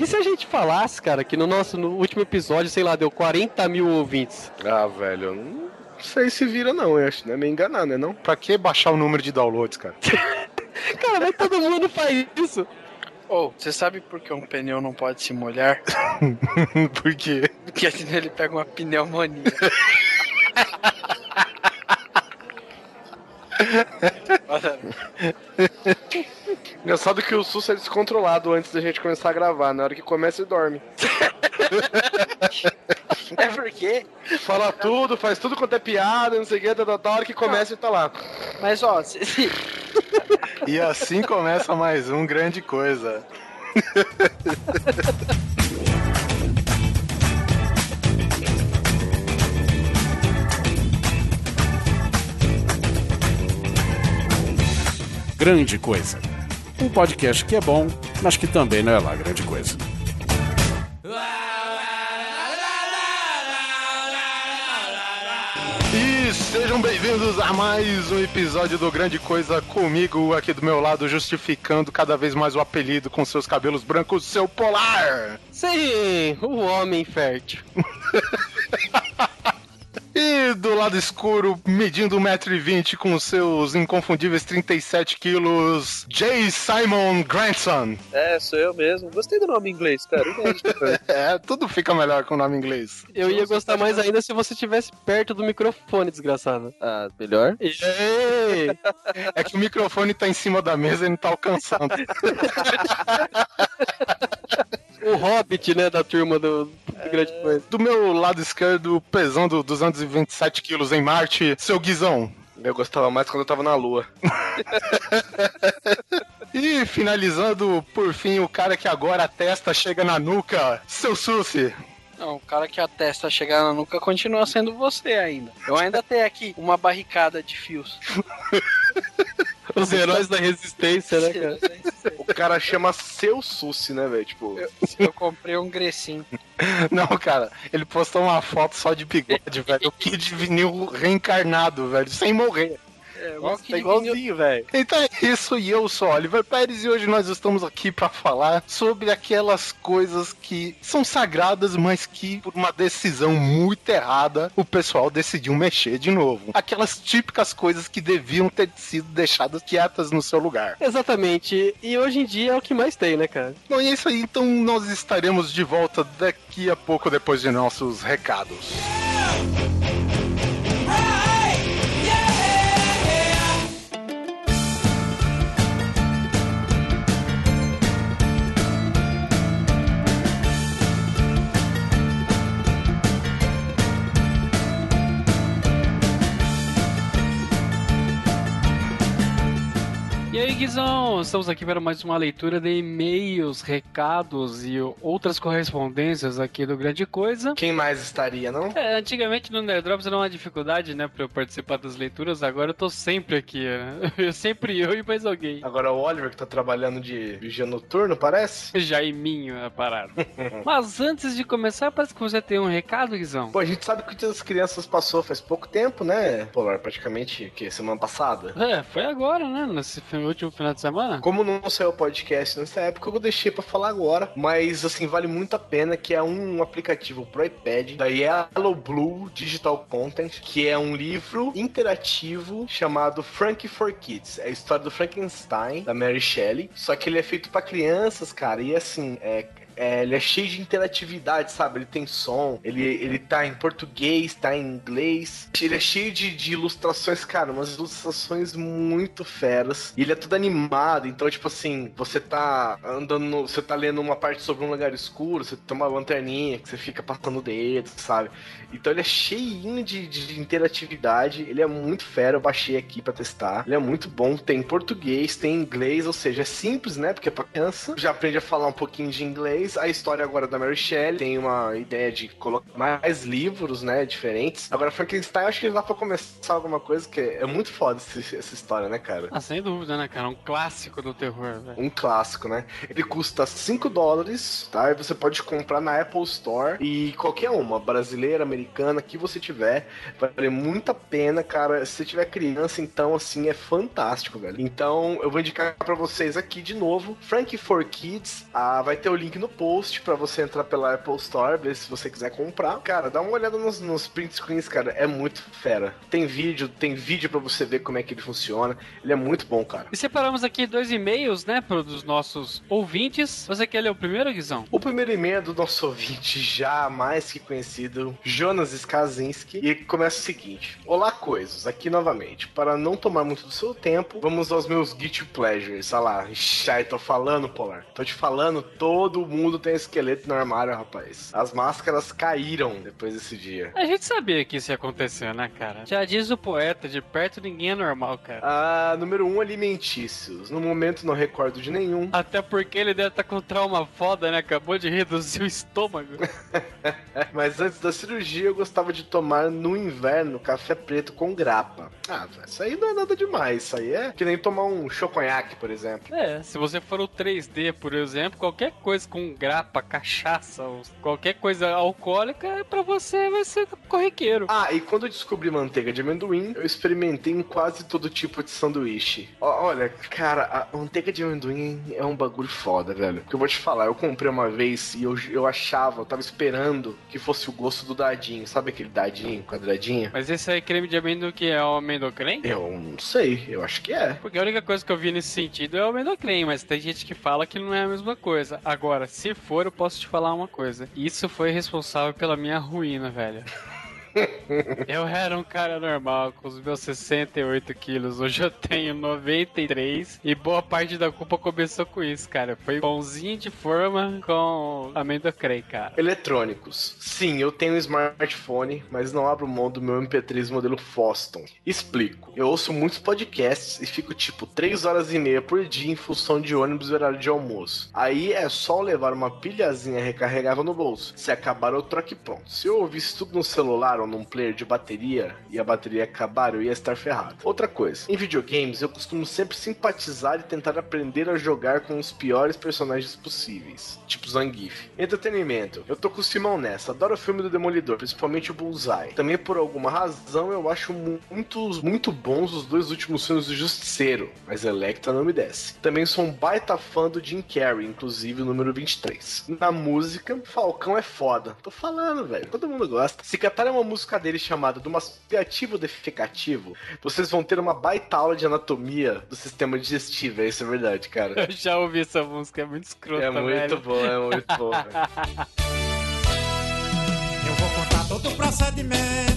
E se a gente falasse, cara, que no nosso no último episódio, sei lá, deu 40 mil ouvintes? Ah, velho, não sei se vira não, eu acho, né? Me enganar, né não? Pra que baixar o número de downloads, cara? cara, mas todo mundo faz isso. Ô, oh, você sabe por que um pneu não pode se molhar? por quê? Porque ele pega uma pneumonia. Engraçado que o SUS é descontrolado antes da gente começar a gravar. Na hora que começa, ele dorme. é porque. Fala tudo, faz tudo quanto é piada, não sei o que, da, da hora que começa, ele tá lá. Mas ó, se... E assim começa mais um grande coisa. Grande Coisa. Um podcast que é bom, mas que também não é lá grande coisa. E sejam bem-vindos a mais um episódio do Grande Coisa comigo aqui do meu lado, justificando cada vez mais o apelido com seus cabelos brancos, seu polar. Sim, o homem fértil. E do lado escuro, medindo 1,20m com seus inconfundíveis 37 quilos, J. Simon Grandson. É, sou eu mesmo. Gostei do nome inglês, cara. é, tudo fica melhor com o nome inglês. Eu ia gostar mais ainda se você estivesse perto do microfone, desgraçado. Ah, melhor? Ei! É que o microfone tá em cima da mesa e não tá alcançando. o Hobbit, né, da turma do, Coisa. Do meu lado esquerdo, pesando 227 quilos em Marte, seu Guizão. Eu gostava mais quando eu tava na lua. e finalizando, por fim, o cara que agora a testa chega na nuca, seu Susi. Não, o cara que a testa chegar na nuca continua sendo você ainda. Eu ainda tenho aqui uma barricada de fios. Os heróis da resistência, né, cara? O cara chama seu Susi, né, velho? Tipo. Eu, eu, comprei um Grecin. Não, cara, ele postou uma foto só de bigode, velho. O Kid vinil reencarnado, velho, sem morrer. É, Nossa, tá igualzinho, velho. Então é isso, e eu sou Oliver Pérez, e hoje nós estamos aqui para falar sobre aquelas coisas que são sagradas, mas que, por uma decisão muito errada, o pessoal decidiu mexer de novo. Aquelas típicas coisas que deviam ter sido deixadas quietas no seu lugar. Exatamente, e hoje em dia é o que mais tem, né, cara? Bom, e é isso aí, então nós estaremos de volta daqui a pouco depois de nossos recados. Aí, Guizão? Estamos aqui para mais uma leitura de e-mails, recados e outras correspondências aqui do Grande Coisa. Quem mais estaria, não? É, antigamente no Nerdrops era uma dificuldade, né, para eu participar das leituras, agora eu tô sempre aqui, né? Eu sempre eu e mais alguém. Agora o Oliver que tá trabalhando de vigia noturno, parece? Jaiminho a parada. Mas antes de começar, parece que você tem um recado, Guizão. Pô, a gente sabe que o Dia das Crianças passou faz pouco tempo, né, Polar? Praticamente, que semana passada. É, foi agora, né, nesse último último final de semana? Como não saiu o podcast nessa época, eu deixei para falar agora. Mas, assim, vale muito a pena que é um aplicativo pro iPad da Yellow Blue Digital Content, que é um livro interativo chamado Frank for Kids. É a história do Frankenstein, da Mary Shelley. Só que ele é feito para crianças, cara. E, assim, é, é, ele é cheio de interatividade, sabe? Ele tem som, ele, ele tá em português, tá em inglês. Ele é cheio de, de ilustrações, cara, umas ilustrações muito feras. E ele é todo animado, então, tipo assim, você tá andando, você tá lendo uma parte sobre um lugar escuro, você tem uma lanterninha que você fica passando o dedo, sabe? Então ele é cheinho de, de interatividade, ele é muito fera, eu baixei aqui para testar. Ele é muito bom, tem português, tem inglês, ou seja, é simples, né? Porque é pra criança, já aprende a falar um pouquinho de inglês a história agora da Mary Shelley tem uma ideia de colocar mais livros, né, diferentes. Agora, Frankenstein, acho que dá pra começar alguma coisa que é muito foda esse, essa história, né, cara? Ah, sem dúvida, né, cara? Um clássico do terror, velho. Um clássico, né? Ele custa 5 dólares, tá? E você pode comprar na Apple Store e qualquer uma, brasileira, americana, que você tiver. Vai valer muito a pena, cara. Se você tiver criança, então, assim, é fantástico, velho. Então, eu vou indicar para vocês aqui de novo, Frank for Kids. Ah, vai ter o link no post pra você entrar pela Apple Store, ver se você quiser comprar. Cara, dá uma olhada nos, nos print screens, cara. É muito fera. Tem vídeo, tem vídeo pra você ver como é que ele funciona. Ele é muito bom, cara. E separamos aqui dois e-mails, né, para dos nossos ouvintes. Você quer ler o primeiro, Guizão? O primeiro e-mail é do nosso ouvinte já mais que conhecido, Jonas Skazinski, e começa o seguinte: Olá, coisas, aqui novamente. Para não tomar muito do seu tempo, vamos aos meus Git Pleasures. Olha lá, Ixi, tô falando, Polar. Tô te falando, todo mundo tem esqueleto no armário, rapaz. As máscaras caíram depois desse dia. A gente sabia que isso ia acontecer, né, cara? Já diz o poeta, de perto ninguém é normal, cara. Ah, número 1, um, alimentícios. No momento não recordo de nenhum. Até porque ele deve estar com trauma foda, né? Acabou de reduzir o estômago. Mas antes da cirurgia eu gostava de tomar no inverno café preto com grapa. Ah, isso aí não é nada demais. Isso aí é que nem tomar um choconhaque, por exemplo. É, se você for o 3D, por exemplo, qualquer coisa com grapa, cachaça, ou qualquer coisa alcoólica, pra você vai ser corriqueiro. Ah, e quando eu descobri manteiga de amendoim, eu experimentei em quase todo tipo de sanduíche. Olha, cara, a manteiga de amendoim é um bagulho foda, velho. Porque eu vou te falar, eu comprei uma vez e eu, eu achava, eu tava esperando que fosse o gosto do dadinho. Sabe aquele dadinho, quadradinho? Mas esse aí, creme de amendoim que é o amendocrem? Eu não sei, eu acho que é. Porque a única coisa que eu vi nesse sentido é o amendocrem, mas tem gente que fala que não é a mesma coisa. Agora, se for, eu posso te falar uma coisa. Isso foi responsável pela minha ruína, velho. eu era um cara normal, com os meus 68 quilos. Hoje eu tenho 93 e boa parte da culpa começou com isso, cara. Foi pãozinho de forma com amendoim, cara. Eletrônicos. Sim, eu tenho um smartphone, mas não abro mão do meu MP3 modelo Foston. Explico. Eu ouço muitos podcasts e fico tipo 3 horas e meia por dia em função de ônibus e horário de almoço. Aí é só levar uma pilhazinha recarregável no bolso. Se acabar, eu troco e pronto. Se eu ouvisse tudo no celular num player de bateria e a bateria acabar, eu ia estar ferrado. Outra coisa, em videogames eu costumo sempre simpatizar e tentar aprender a jogar com os piores personagens possíveis, tipo Zangief. Entretenimento, eu tô com o Simão nessa, adoro o filme do Demolidor, principalmente o Bullseye. Também por alguma razão eu acho muito, muito bons os dois últimos filmes do Justiceiro, mas Electra não me desce. Também sou um baita fã do Jim Carrey, inclusive o número 23. Na música, Falcão é foda. Tô falando, velho, todo mundo gosta. Se catar é uma música dele chamada do mastiativo defecativo, vocês vão ter uma baita aula de anatomia do sistema digestivo. Isso é verdade, cara. Eu já ouvi essa música, é muito escrota, É muito velho. bom, é muito bom. Eu vou contar todo o procedimento,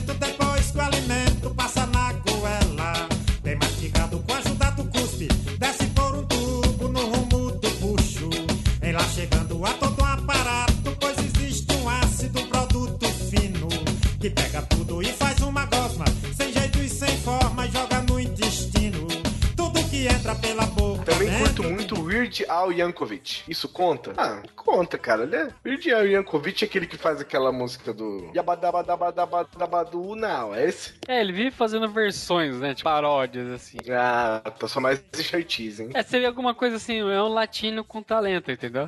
Weird Al Yankovic. Isso conta? Ah, conta, cara. Ele é... Weird Al Yankovic é aquele que faz aquela música do Yabadabadabadabadu Now, é esse? É, ele vive fazendo versões, né? Tipo, paródias, assim. Ah, tá só mais enxertiz, hein? É, seria alguma coisa assim, é um latino com talento, entendeu?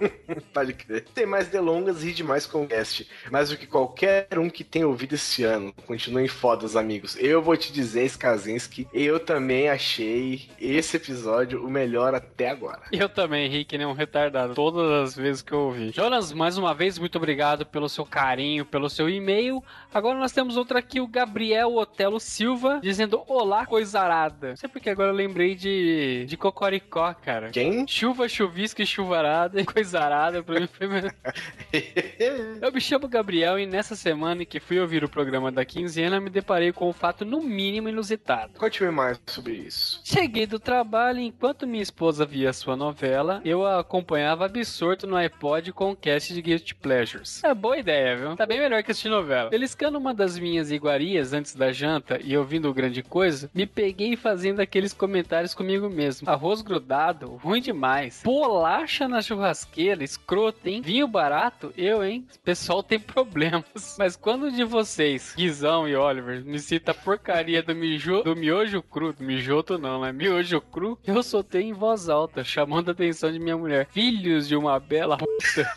Pode crer. Tem mais delongas e demais com o cast. Mais do que qualquer um que tenha ouvido esse ano. Continuem fodas, amigos. Eu vou te dizer, Skazinski, eu também achei esse episódio o melhor até agora. Eu também ri que nem um retardado todas as vezes que eu ouvi. Jonas, mais uma vez, muito obrigado pelo seu carinho, pelo seu e-mail. Agora nós temos outra aqui, o Gabriel Otelo Silva, dizendo Olá, coisarada. Não sei porque agora eu lembrei de, de Cocoricó, cara. Quem? Chuva, chuvisca e chuvarada e coisarada pra mim foi... Eu me chamo Gabriel e nessa semana em que fui ouvir o programa da quinzena, me deparei com um fato no mínimo inusitado. Conte-me mais sobre isso. Cheguei do trabalho e enquanto minha esposa via sua novela, eu a acompanhava absorto no iPod com o cast de Guilty Pleasures. É boa ideia, viu? Tá bem melhor que assistir novela. Beliscando uma das minhas iguarias antes da janta e ouvindo grande coisa, me peguei fazendo aqueles comentários comigo mesmo. Arroz grudado, ruim demais. Bolacha na churrasqueira, escroto, hein? Vinho barato, eu, hein? O pessoal tem problemas. Mas quando um de vocês, Guizão e Oliver, me cita a porcaria do, mijo, do miojo cru, do mijoto não, né? Miojo cru, eu soltei em voz alta, chamando a atenção atenção de minha mulher. Filhos de uma bela puta.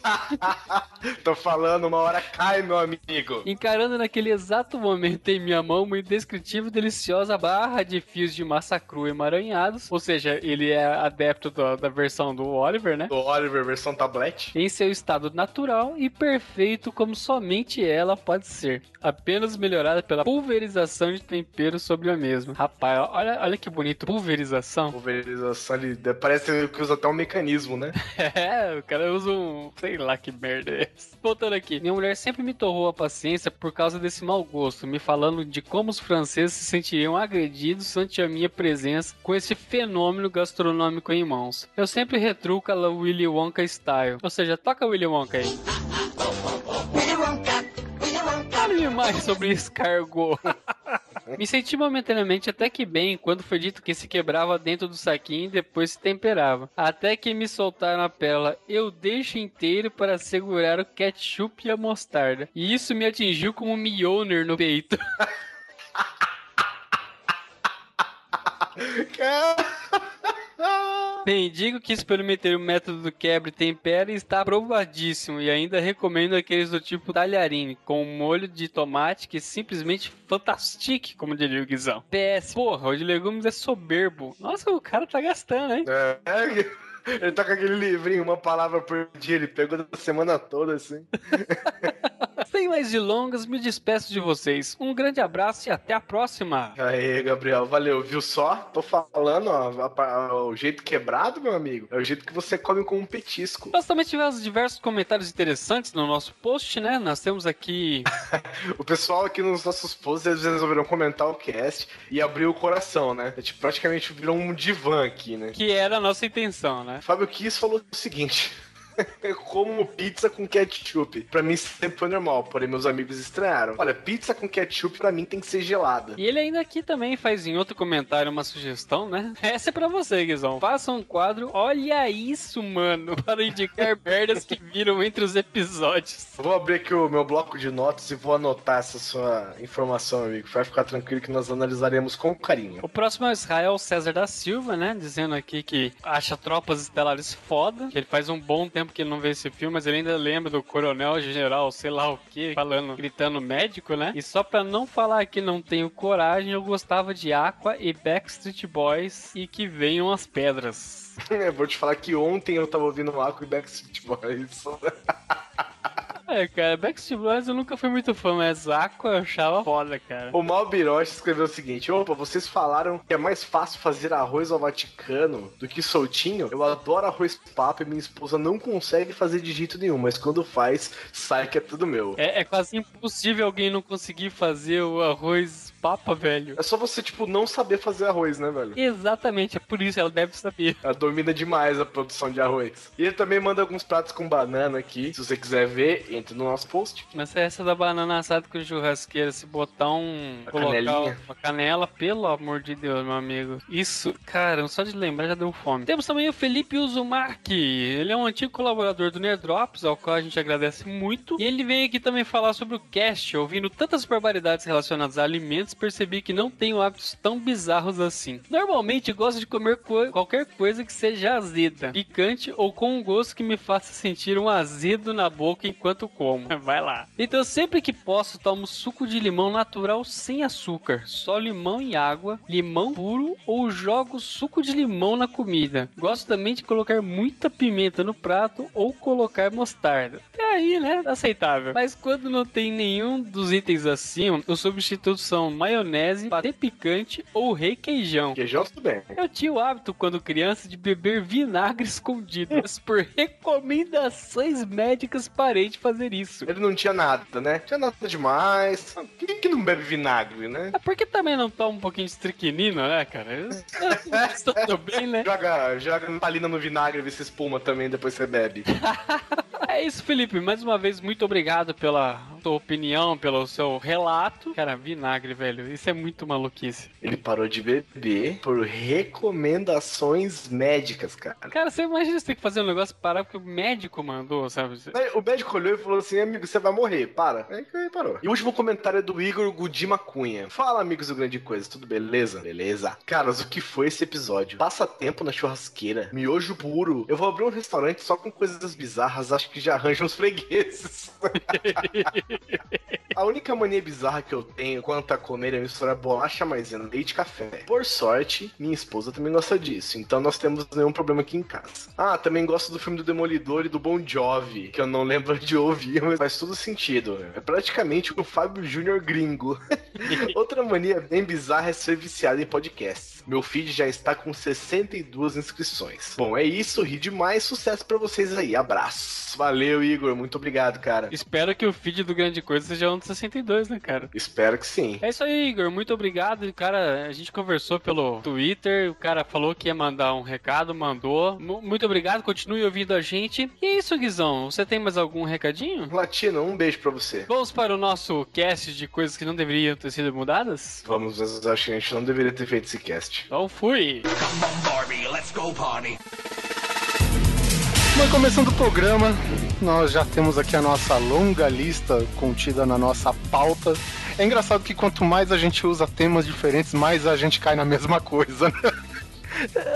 Tô falando, uma hora cai, meu amigo. Encarando naquele exato momento em minha mão uma indescritível e deliciosa barra de fios de massa crua emaranhados. Ou seja, ele é adepto da, da versão do Oliver, né? Do Oliver, versão tablet. Em seu estado natural e perfeito como somente ela pode ser. Apenas melhorada pela pulverização de tempero sobre a mesma. Rapaz, olha, olha que bonito. Pulverização. Pulverização ali. Parece que usa até um mecanismo, né? É, o cara usa um. sei lá que merda é essa. Voltando aqui. Minha mulher sempre me torrou a paciência por causa desse mau gosto, me falando de como os franceses se sentiriam agredidos ante a minha presença com esse fenômeno gastronômico em mãos. Eu sempre retruco a Willy Wonka style. Ou seja, toca Willy Wonka aí. Mais sobre escargot. Me senti momentaneamente até que bem quando foi dito que se quebrava dentro do saquinho e depois se temperava. Até que me soltaram a pérola. Eu deixo inteiro para segurar o ketchup e a mostarda. E isso me atingiu como um Mjolnir no peito. Bem, digo que experimentei o método do quebra e tempera e está aprovadíssimo. E ainda recomendo aqueles do tipo talharine, com molho de tomate que é simplesmente fantastique, como diria o Guizão. PS, porra, o de legumes é soberbo. Nossa, o cara tá gastando, hein? É, ele tá com aquele livrinho, uma palavra por dia, ele pegou da semana toda, assim. Sem mais delongas, me despeço de vocês. Um grande abraço e até a próxima. Aí, Gabriel, valeu, viu só? Tô falando, ó, a- a- o jeito quebrado, meu amigo, é o jeito que você come com um petisco. Nós também tivemos diversos comentários interessantes no nosso post, né? Nós temos aqui. O pessoal aqui nos nossos posts, eles resolveram comentar o cast e abrir o coração, né? A gente praticamente virou um divã aqui, né? que era a nossa intenção, né? Fábio Kiss falou o seguinte. Eu como pizza com ketchup. Pra mim sempre foi normal, porém meus amigos estranharam. Olha, pizza com ketchup pra mim tem que ser gelada. E ele ainda aqui também faz em outro comentário uma sugestão, né? Essa é pra você, Guizão. Faça um quadro, olha isso, mano, para indicar merdas que viram entre os episódios. Vou abrir aqui o meu bloco de notas e vou anotar essa sua informação, amigo. Vai ficar tranquilo que nós analisaremos com carinho. O próximo é o Israel César da Silva, né? Dizendo aqui que acha Tropas Estelares foda, que ele faz um bom tempo que ele não vê esse filme, mas ele ainda lembra do coronel general, sei lá o que, falando, gritando médico, né? E só pra não falar que não tenho coragem, eu gostava de Aqua e Backstreet Boys e que venham as pedras. Vou te falar que ontem eu tava ouvindo Aqua e Backstreet Boys. É, cara, Backstreet Boys eu nunca fui muito fã, mas Aqua eu achava foda, cara. O Mal Biroche escreveu o seguinte: Opa, vocês falaram que é mais fácil fazer arroz ao Vaticano do que soltinho? Eu adoro arroz papo e minha esposa não consegue fazer de jeito nenhum, mas quando faz, sai que é tudo meu. É, é quase impossível alguém não conseguir fazer o arroz papa, velho. É só você, tipo, não saber fazer arroz, né, velho? Exatamente, é por isso ela deve saber. Ela domina demais a produção de arroz. E ele também manda alguns pratos com banana aqui. Se você quiser ver, entre no nosso post. Mas essa da banana assada com churrasqueira, se botar um. A colocar canelinha. uma canela, pelo amor de Deus, meu amigo. Isso, cara, só de lembrar já deu fome. Temos também o Felipe Uzumaki. Ele é um antigo colaborador do Nerdrops, ao qual a gente agradece muito. E ele vem aqui também falar sobre o cast. Ouvindo tantas barbaridades relacionadas a alimentos, percebi que não tenho hábitos tão bizarros assim. Normalmente gosto de comer co- qualquer coisa que seja azeda, picante ou com um gosto que me faça sentir um azedo na boca enquanto como. Vai lá. Então sempre que posso tomo suco de limão natural sem açúcar, só limão e água, limão puro ou jogo suco de limão na comida. Gosto também de colocar muita pimenta no prato ou colocar mostarda. Até aí, né? Aceitável. Mas quando não tem nenhum dos itens acima, os substitutos são maionese, patê picante ou requeijão. Queijão, tudo bem. Eu tinha o hábito, quando criança, de beber vinagre escondido, mas por recomendações médicas parei de fazer isso. Ele não tinha nada, né? Tinha nada demais. Quem que não bebe vinagre, né? É porque também não toma um pouquinho de estricnina, né, cara? Tudo bem, né? Joga, joga napalina no vinagre, vê se espuma também, depois você bebe. É isso, Felipe. Mais uma vez, muito obrigado pela sua opinião, pelo seu relato. Cara, vinagre, velho. Isso é muito maluquice. Ele parou de beber por recomendações médicas, cara. Cara, você imagina você ter que fazer um negócio parar porque o médico mandou, sabe? O médico olhou e falou assim: amigo, você vai morrer, para. Aí ele parou. E o último comentário é do Igor Gudima Cunha. Fala, amigos do Grande Coisa, tudo beleza? Beleza. Caras, o que foi esse episódio? Passa tempo na churrasqueira, miojo puro. Eu vou abrir um restaurante só com coisas bizarras, acho que já arranjam os fregueses. a única mania bizarra que eu tenho quanto a comer é misturar bolacha, maisena, leite e café. Por sorte, minha esposa também gosta disso, então nós temos nenhum problema aqui em casa. Ah, também gosto do filme do Demolidor e do Bon Jovi, que eu não lembro de ouvir, mas faz todo sentido. É praticamente o Fábio Júnior gringo. Outra mania bem bizarra é ser viciado em podcasts. Meu feed já está com 62 inscrições. Bom, é isso, ri demais, sucesso pra vocês aí, abraços. Valeu, Igor, muito obrigado, cara. Espero que o feed do Grande Coisa seja um dos 62, né, cara? Espero que sim. É isso aí, Igor. Muito obrigado. Cara, a gente conversou pelo Twitter. O cara falou que ia mandar um recado, mandou. Mu- Muito obrigado. Continue ouvindo a gente. E é isso, Guizão. Você tem mais algum recadinho? Latino, um beijo pra você. Vamos para o nosso cast de coisas que não deveriam ter sido mudadas? Vamos, mas acho que a gente não deveria ter feito esse cast. Então fui! Mas começando o programa, nós já temos aqui a nossa longa lista contida na nossa pauta. É engraçado que quanto mais a gente usa temas diferentes, mais a gente cai na mesma coisa, né?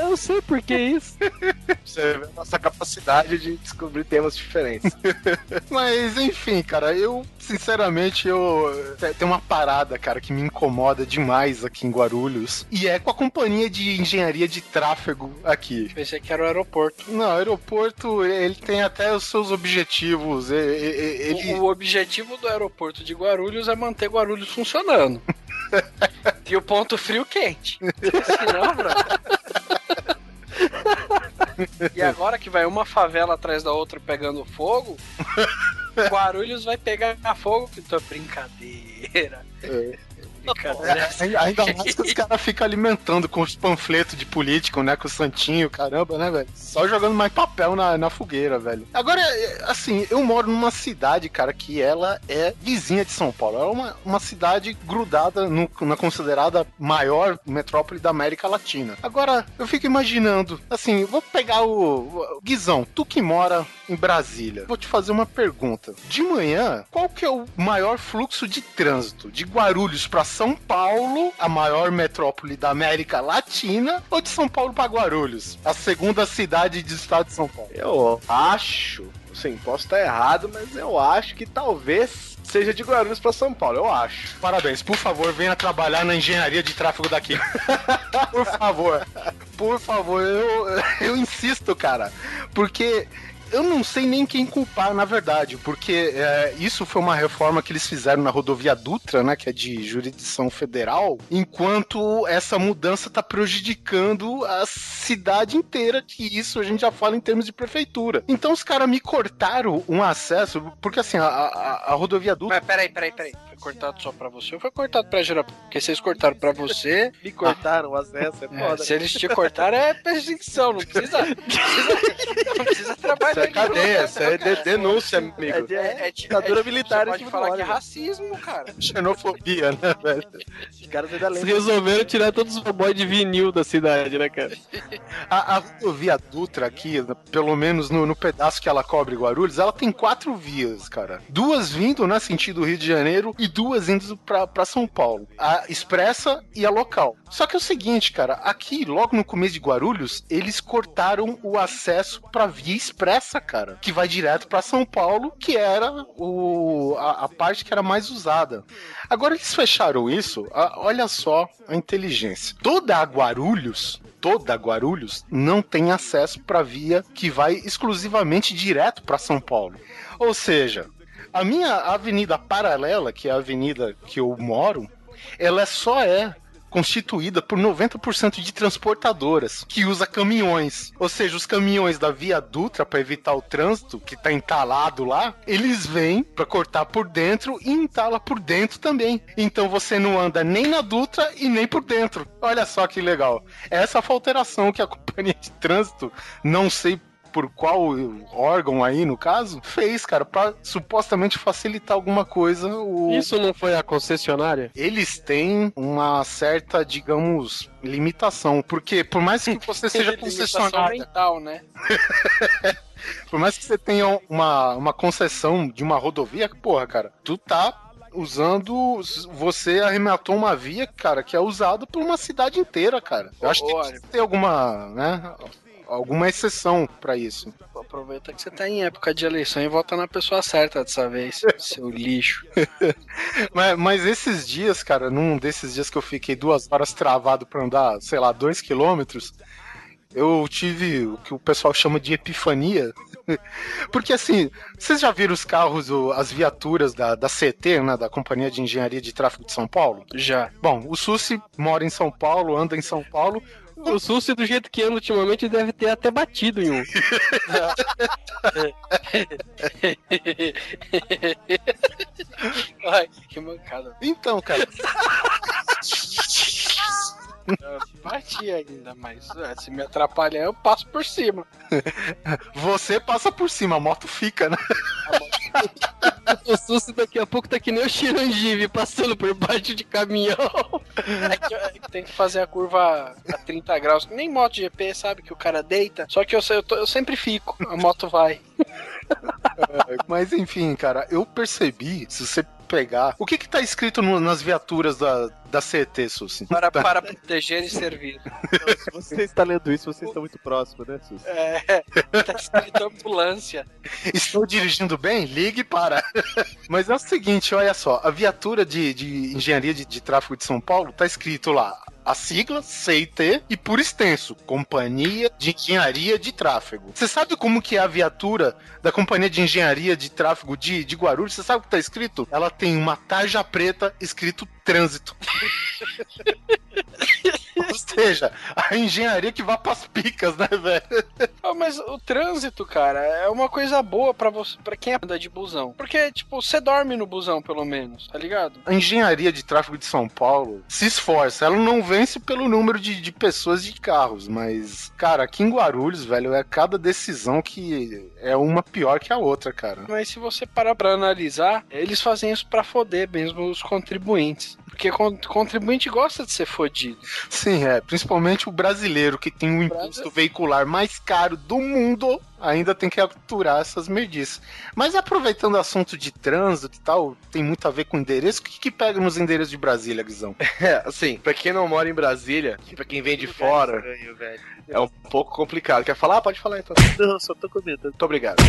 Eu sei por que isso. Você vê a nossa capacidade de descobrir temas diferentes. Mas enfim, cara, eu sinceramente eu te- tem uma parada, cara, que me incomoda demais aqui em Guarulhos e é com a companhia de engenharia de tráfego aqui. Pensei que era o aeroporto. Não, o aeroporto ele tem até os seus objetivos. Ele, O, o objetivo do aeroporto de Guarulhos é manter Guarulhos funcionando. e o ponto frio quente. Senão, brother. E agora que vai uma favela atrás da outra pegando fogo, Guarulhos vai pegar fogo. Então, brincadeira. Brincadeira. Ainda ainda mais que os caras ficam alimentando com os panfletos de político, né? Com o Santinho, caramba, né, velho? Só jogando mais papel na, na fogueira, velho. Agora, é, assim, eu moro numa cidade, cara, que ela é vizinha de São Paulo. Ela é uma, uma cidade grudada no- na considerada maior metrópole da América Latina. Agora, eu fico imaginando, assim, vou pegar o, o Guizão, tu que mora em Brasília. Vou te fazer uma pergunta. De manhã, qual que é o maior fluxo de trânsito? De Guarulhos pra São Paulo, a maior metrópole da América Latina, ou de São Paulo pra Guarulhos, a segunda cidade do estado de São Paulo? Eu acho, sim, posso estar errado, mas eu acho que talvez seja de Guarulhos pra São Paulo, eu acho. Parabéns, por favor, venha trabalhar na engenharia de tráfego daqui. por favor. Por favor, eu, eu insisto, cara. Porque eu não sei nem quem culpar, na verdade, porque é, isso foi uma reforma que eles fizeram na rodovia Dutra, né, que é de jurisdição federal, enquanto essa mudança tá prejudicando a cidade inteira, que isso a gente já fala em termos de prefeitura. Então os caras me cortaram um acesso, porque assim, a, a, a rodovia Dutra... Mas peraí, peraí, peraí. Cortado só pra você ou foi cortado pra geral? Porque vocês cortaram pra você. Me cortaram o acesso, é é, foda. se eles te cortaram, é perseguição. Não precisa. Não precisa, trabalhar. Isso é de cadeia, isso é de- denúncia, amigo. É É, é, ditadura é, militar pode falar que é racismo, cara. Xenofobia, né, velho? Os caras ainda Eles lembram. resolveram tirar todos os robôs de vinil da cidade, né, cara? A, a rodovia Dutra aqui, pelo menos no, no pedaço que ela cobre Guarulhos, ela tem quatro vias, cara. Duas vindo, né, sentido Rio de Janeiro, e duas indo pra São Paulo. A expressa e a local. Só que é o seguinte, cara, aqui, logo no começo de Guarulhos, eles cortaram o acesso pra via expressa, cara, que vai direto pra São Paulo, que era o, a, a parte que era mais usada. Agora eles fecharam isso, a- olha só a inteligência. Toda a Guarulhos toda Guarulhos não tem acesso para via que vai exclusivamente direto para São Paulo. Ou seja, a minha avenida paralela, que é a avenida que eu moro, ela só é constituída por 90% de transportadoras que usa caminhões. Ou seja, os caminhões da Via Dutra para evitar o trânsito que tá entalado lá, eles vêm para cortar por dentro e entala por dentro também. Então você não anda nem na Dutra e nem por dentro. Olha só que legal. Essa foi a alteração que a companhia de trânsito, não sei por qual órgão aí, no caso, fez, cara, pra supostamente facilitar alguma coisa. O... Isso não foi a concessionária? Eles têm uma certa, digamos, limitação. Porque por mais que você seja concessionária, mental, né? por mais que você tenha uma, uma concessão de uma rodovia, porra, cara, tu tá usando. Você arrematou uma via, cara, que é usada por uma cidade inteira, cara. Eu acho que tem alguma, né? Alguma exceção pra isso. Aproveita que você tá em época de eleição e vota na pessoa certa dessa vez, seu lixo. Mas, mas esses dias, cara, num desses dias que eu fiquei duas horas travado pra andar, sei lá, dois quilômetros, eu tive o que o pessoal chama de epifania. Porque assim, vocês já viram os carros, as viaturas da, da CT, né, da Companhia de Engenharia de Tráfego de São Paulo? Já. Bom, o Susi mora em São Paulo, anda em São Paulo. O Susi, do jeito que anda ultimamente, deve ter até batido em um. Ai, que mancada. Então, cara, Eu bati ainda, mas é, se me atrapalhar, eu passo por cima. você passa por cima, a moto fica, né? O Susi daqui a pouco tá que nem o Chirangive passando por baixo de caminhão. É que, é que tem que fazer a curva a 30 graus. Nem moto GP, sabe? Que o cara deita. Só que eu, eu, tô- eu sempre fico. A moto vai. Mas enfim, cara, eu percebi, se você pegar. O que que tá escrito no- nas viaturas da, da CT, Susi? Para, para proteger e servir. Então, se você está lendo isso, você está muito próximo, né, Sus? É, tá escrito ambulância. Estou dirigindo bem? Ligue para. Mas é o seguinte, olha só, a viatura de, de engenharia de, de tráfego de São Paulo tá escrito lá. A sigla CIT e por extenso, Companhia de Engenharia de Tráfego. Você sabe como que é a viatura da Companhia de Engenharia de Tráfego de, de Guarulhos? Você sabe o que tá escrito? Ela tem uma tarja preta escrito trânsito. Ou seja, a engenharia que vai pras picas, né, velho? Ah, mas o trânsito, cara, é uma coisa boa pra você, para quem anda de busão. Porque, tipo, você dorme no busão, pelo menos, tá ligado? A engenharia de tráfego de São Paulo se esforça. Ela não vence pelo número de, de pessoas e de carros, mas, cara, aqui em Guarulhos, velho, é cada decisão que é uma pior que a outra, cara. Mas se você parar pra analisar, eles fazem isso pra foder mesmo os contribuintes. Porque con- contribuinte gosta de ser fodido. Sim, é. Principalmente o brasileiro que tem o imposto veicular mais caro do mundo. Ainda tem que aturar essas merdices. Mas aproveitando o assunto de trânsito e tal, tem muito a ver com endereço. O que, que pega nos endereços de Brasília, Guizão? É, assim, pra quem não mora em Brasília, pra quem vem de fora, Estranho, é um pouco complicado. Quer falar? Pode falar então. Não, só tô comentando. Muito obrigado.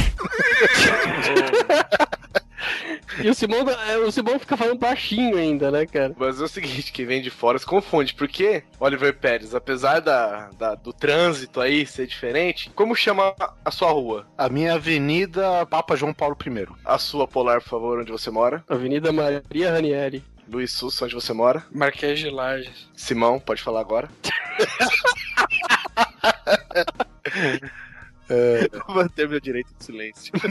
E o Simão, é, o Simão fica falando baixinho ainda, né, cara? Mas é o seguinte, quem vem de fora se confunde, porque, Oliver Pérez, apesar da, da- do trânsito aí ser diferente, como chama a sua rua? A minha avenida Papa João Paulo I. A sua polar, por favor, onde você mora? Avenida Maria Ranieri. Luiz Sussa, onde você mora? Marquês de Lages. Simão, pode falar agora? Vou manter meu direito de silêncio.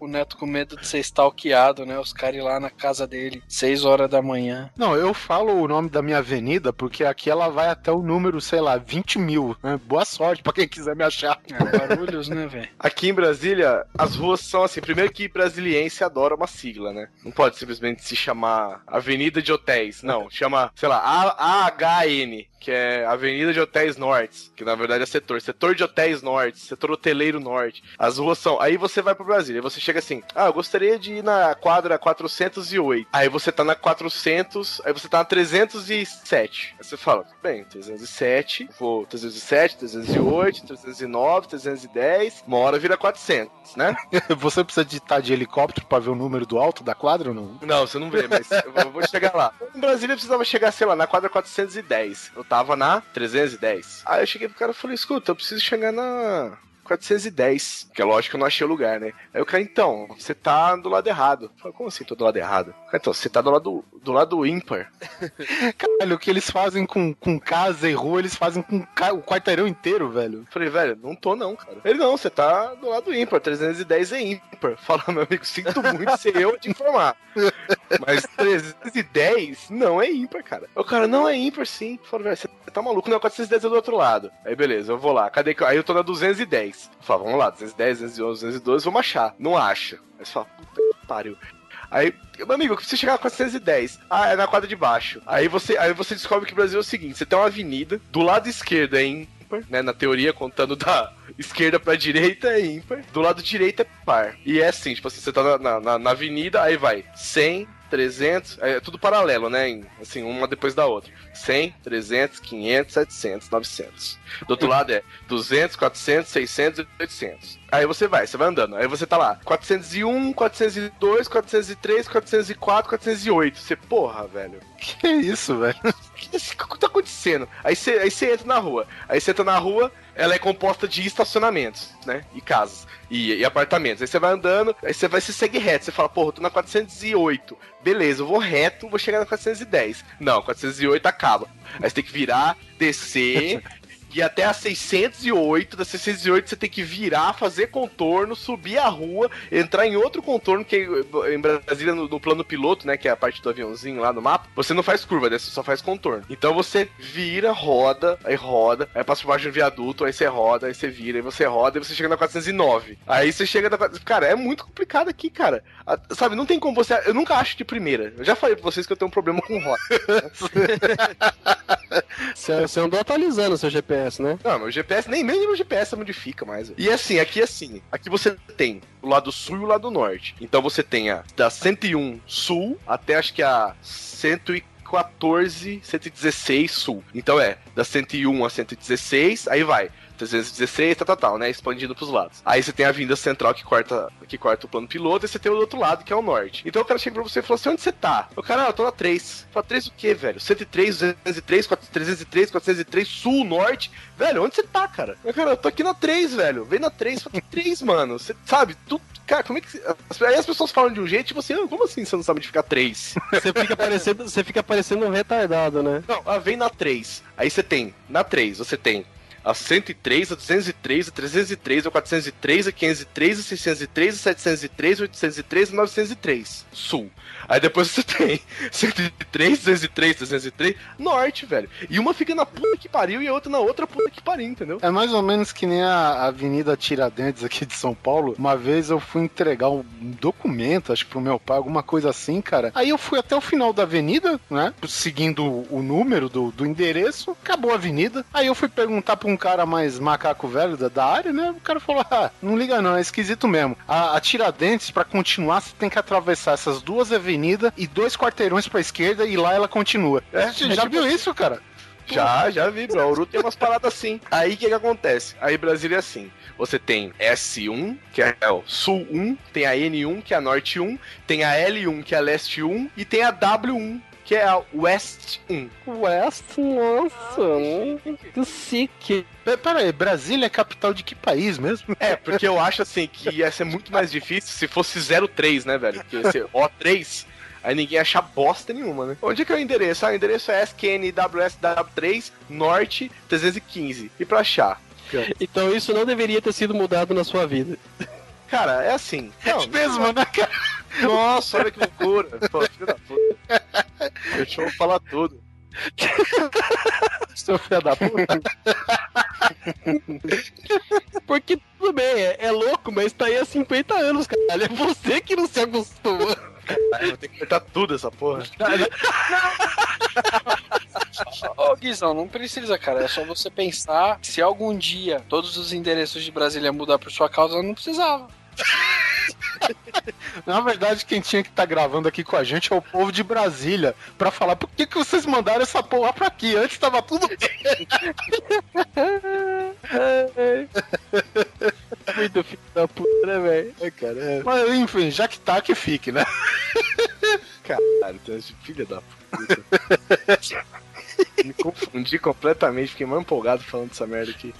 O Neto com medo de ser stalkeado, né? Os caras ir lá na casa dele, 6 horas da manhã. Não, eu falo o nome da minha avenida porque aqui ela vai até o número, sei lá, 20 mil. né? Boa sorte pra quem quiser me achar. É, barulhos, né, velho? Aqui em Brasília, as ruas são assim. Primeiro que brasiliense adora uma sigla, né? Não pode simplesmente se chamar Avenida de Hotéis. Não, chama, sei lá, A- AHN, que é Avenida de Hotéis Norte, que na verdade é setor. Setor de Hotéis Norte, setor hoteleiro norte. As ruas são. Aí você vai pra Brasília, aí você chega assim: ah, eu gostaria de ir na quadra 408. Aí você tá na 400, aí você tá na 307. Aí você fala: bem, 307, vou 307, 308, 309, 310, uma hora vira 400, né? Você precisa de estar de helicóptero pra ver o número do alto da quadra ou não? Não, você não vê, mas eu vou- eu vou chegar lá. Em Brasília eu precisava chegar, sei lá, na quadra 410. Eu tava na 310. Aí eu cheguei pro cara e falei, escuta, eu preciso chegar na 410. Que é lógico que eu não achei o lugar, né? Aí o cara, então, você tá do lado errado. Eu falei, como assim tô do lado errado? Cara, então, você tá do lado, do lado ímpar. Caralho, o que eles fazem com, com casa e rua, eles fazem com ca- o quarteirão inteiro, velho. Eu falei, velho, não tô não, cara. Ele, não, você tá do lado ímpar. 310 é ímpar. Fala, meu amigo, sinto muito ser eu te informar. Mas 310 não é ímpar, cara. O cara, não é ímpar sim. Falei, velho, você tá maluco? Não, 410 é do outro lado. Aí beleza, eu vou lá. Cadê que. Aí eu tô na 210. 210. Fala, vamos lá, 210, 211, 212, vamos achar. Não acha. Aí você fala, puta que pariu. Aí, meu amigo, você chegar a 410, ah, é na quadra de baixo. Aí você, aí você descobre que o Brasil é o seguinte: você tem uma avenida, do lado esquerdo é ímpar, né? Na teoria, contando da esquerda pra direita é ímpar, do lado direito é par. E é assim, tipo assim, você tá na, na- na, na avenida, aí vai 100, 300, é tudo paralelo, né? Assim, uma depois da outra. 100, 300, 500, 700, 900. Do outro lado é 200, 400, 600 e 800. Aí você vai, você vai andando. Aí você tá lá, 401, 402, 403, 404, 408. Você, porra, velho. Que isso, velho? O que, tá acontecendo? Aí você, aí você entra na rua. Aí você entra na rua, ela é composta de estacionamentos, né? E casas. E, e apartamentos. Aí você vai andando, aí você vai se segue reto. Você fala, porra, tô na 408. Beleza, eu vou reto, vou chegar na 410. Não, 408 acaba. Aí você tem que virar, descer. E até a 608, da 608 você tem que virar, fazer contorno, subir a rua, entrar em outro contorno, que em Brasília, no, no plano piloto, né, que é a parte do aviãozinho lá no mapa, você não faz curva, né, você só faz contorno. Então você vira, roda, aí roda, aí passa por baixo do viaduto, aí você roda, aí você vira, aí você roda, aí você chega na 409. Aí você chega na... 400. Cara, é muito complicado aqui, cara. Ah, Sabe, não tem como você... Eu nunca acho de primeira. Eu já falei pra vocês que eu tenho um problema com rota. Você, você andou atualizando o seu GPS, né? Não, meu GPS, nem mesmo meu GPS modifica mais. E assim, aqui assim, aqui você tem o lado sul e o lado norte. Então você tem a da 101 sul até acho que a 114, 116 sul. Então é da 101 a 116, aí vai 316, tal, tal, tal, né? Expandindo pros lados. Aí você tem a vinda central que corta, que corta o plano piloto, e você tem o outro lado, que é o norte. Então o cara chega pra você e fala assim: onde você tá? O cara, ah, eu tô na 3. Fala, 3 o quê, velho? 103, 203, 400, 303, 403, sul, norte. Velho, onde você tá, cara? Eu, cara, eu tô aqui na 3, velho. Vem na 3, fala, que 3, mano. Você sabe, tu. Cara, como é que. Aí as pessoas falam de um jeito, tipo assim, ah, como assim você não sabe onde ficar 3? Você fica parecendo, você fica parecendo um retardado, né? Não, ah, vem na 3. Aí você tem, na 3, você tem a 103, a 203, a 303, a 403, a 503, a 603, a 703, a 803, a 903. Sul. Aí depois você tem 103, 203, 303, norte, velho. E uma fica na puta que pariu e a outra na outra puta que pariu, entendeu? É mais ou menos que nem a Avenida Tiradentes aqui de São Paulo. Uma vez eu fui entregar um documento, acho que pro meu pai, alguma coisa assim, cara. Aí eu fui até o final da avenida, né? Seguindo o número do, do endereço. Acabou a avenida. Aí eu fui perguntar pra um cara mais macaco velho da, da área, né? O cara falou: ah, não liga não, é esquisito mesmo. A, a Tiradentes, pra continuar, você tem que atravessar essas duas avenidas e dois quarteirões pra esquerda e lá ela continua. É, você já viu isso, cara? Já, já vi, bro. Bauru tem umas paradas assim. Aí o que que acontece? Aí Brasília é assim. Você tem S1, que é o Sul 1, tem a N1, que é a Norte 1, tem a L1, que é a Leste 1, e tem a W1, que é a West 1. West, nossa, que sick. Pe- Pera aí, Brasília é capital de que país mesmo? É, porque eu acho assim que ia ser muito mais difícil se fosse 03, né, velho? Porque ia ser O3, aí ninguém ia achar bosta nenhuma, né? Onde é que é o endereço? Ah, o endereço é SQNWSW3 Norte 315. E pra achar? Então isso não deveria ter sido mudado na sua vida. Cara, é assim. Não, mesmo, né, cara? Nossa, olha que loucura. Pô, filho da puta. Deixa eu falar tudo. Seu filho da puta. Porque tudo bem, é, é louco, mas tá aí há 50 anos, caralho. É você que não se acostuma. Caralho, vou ter que cortar tudo essa porra. Ô, Guizão, não precisa, cara. É só você pensar se algum dia todos os endereços de Brasília mudar por sua causa, não precisava. Na verdade, quem tinha que estar gravando aqui com a gente é o povo de Brasília, pra falar por que, que vocês mandaram essa porra pra aqui? Antes tava tudo bem. Muito filho da puta, né, velho? É, cara, é. Mas enfim, já que tá, que fique, né? Caralho, tu é filha da puta. Me confundi completamente, fiquei mais empolgado falando dessa merda aqui.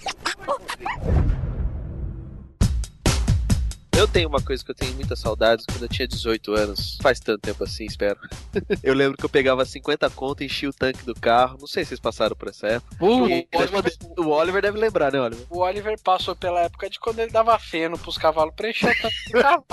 Eu tenho uma coisa que eu tenho muitas saudades quando eu tinha 18 anos. Faz tanto tempo assim, espero. eu lembro que eu pegava 50 conto, enchia o tanque do carro. Não sei se vocês passaram por essa época. Pô, E- o Oliver deve lembrar, né, Oliver? O Oliver passou pela época de quando ele dava feno pros cavalos pra encher o tanque do cavalo.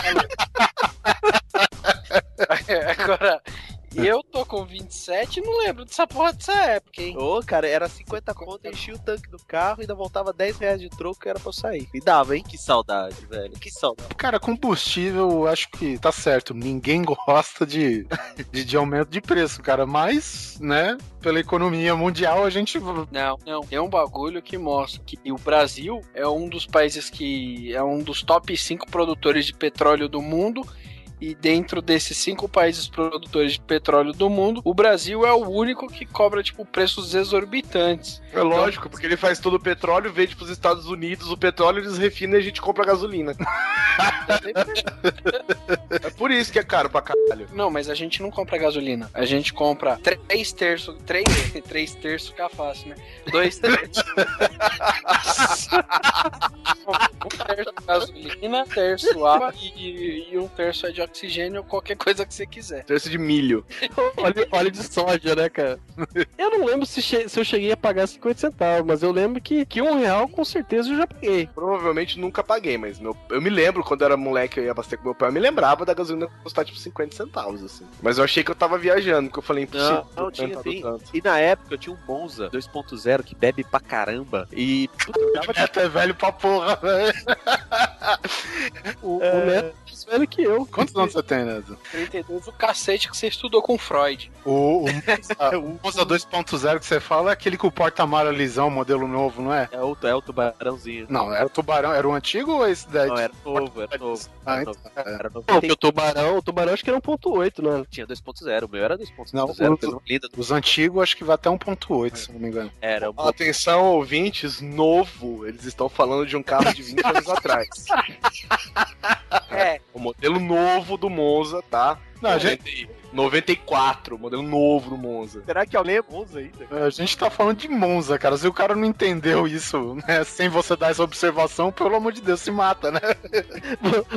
É, Agora, eu tô com 27, não lembro dessa porra dessa época, hein? Ô, cara, era 50 conto, enchia o tanque do carro e ainda voltava 10 reais de troco que era pra eu sair. E dava, hein? Que saudade, velho. Que saudade. Cara, combustível, eu acho que tá certo. Ninguém gosta de, de, de aumento de preço, cara. Mas, né, pela economia mundial, a gente. Não, não. Tem um bagulho que mostra que o Brasil é um dos países que é um dos top 5 produtores de petróleo do mundo. E dentro desses cinco países produtores de petróleo do mundo, o Brasil é o único que cobra, tipo, preços exorbitantes. É lógico, porque ele faz todo o petróleo, vende pros Estados Unidos o petróleo, eles refinam e a gente compra gasolina. é por isso que é caro pra caralho. Não, mas a gente não compra gasolina. A gente compra três terços. Três, três terços fica fácil, né? Dois terços. um terço gasolina, terço água e, e um terço é de oxigênio ou qualquer coisa que você quiser. Terço de milho. óleo, óleo de soja, né, cara? Eu não lembro se, che- se eu cheguei a pagar 50 centavos, mas eu lembro que, que um real com certeza eu já paguei. Provavelmente nunca paguei, mas meu, eu me lembro quando eu era moleque eu ia abastecer com meu pai, eu me lembrava da gasolina custar tipo 50 centavos, assim. Mas eu achei que eu tava viajando, porque eu falei impossível. Não, não tinha tanto. E na época eu tinha um Monza 2.0 que bebe pra caramba. E. Puta, eu dava É até velho pra porra, velho. O, o Neto é mais velho que eu. Quantos anos você tem, Neto? 32, o cacete que você estudou com Freud. O, o, o Monza 2.0 que você fala é aquele com o porta-mara lisão, modelo novo, não é? É o, é o tubarãozinho. Não, era o tubarão, era o antigo ou esse daí? Não, era novo, era novo. Ah, Era então, novo. é. Era novo. Não, porque o tubarão, o tubarão acho que era 1.8, né? Tinha 2.0, o meu era 2.0. Não, coisa o- linda. Os antigos acho que vai até 1.8, se não me engano. Era um Atenção, ouvintes, novo. Eles estão falando de um carro de 20 anos atrás. É, O modelo novo do Monza, tá? Não, a gente, 94, modelo novo do Monza. Será que alguém é Monza ainda? a gente tá falando de Monza, cara. Se o cara não entendeu isso, né, sem você dar essa observação, pelo amor de Deus, se mata, né?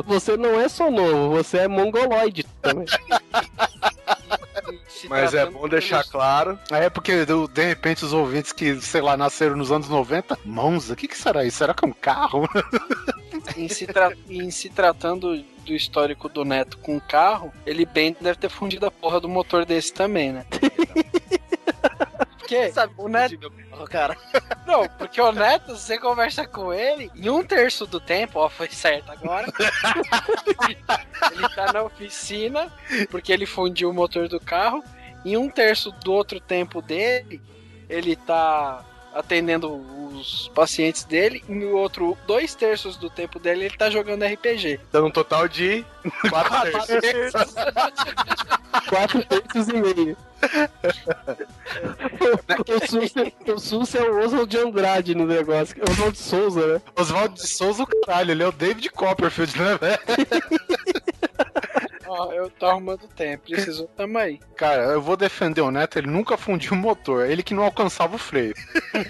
Você não é só novo, você é mongoloide também. Mas é bom deixar claro. É porque, de repente, os ouvintes que, sei lá, nasceram nos anos 90, Monza, o que, que será isso? Será que é um carro? Em se, em se tratando do histórico do Neto com o carro, ele bem deve ter fundido a porra do motor desse também, né? Porque o Neto. cara. Não, porque o Neto, você conversa com ele, em um terço do tempo, ó, foi certo agora. ele tá na oficina, porque ele fundiu o motor do carro. Em um terço do outro tempo dele, ele tá atendendo os pacientes dele. E no outro, dois terços do tempo dele, ele tá jogando RPG. Dando um total de 4 terços. Quatro terços e meio. o, Sus, o Sus é o Oswald de Andrade no negócio. Oswald de Souza, né? Oswaldo de Souza, o caralho, ele é o David Copperfield, né, velho? Ó, eu tô arrumando tempo, precisou tamo aí. Cara, eu vou defender o Neto, ele nunca fundiu o motor, ele que não alcançava o freio.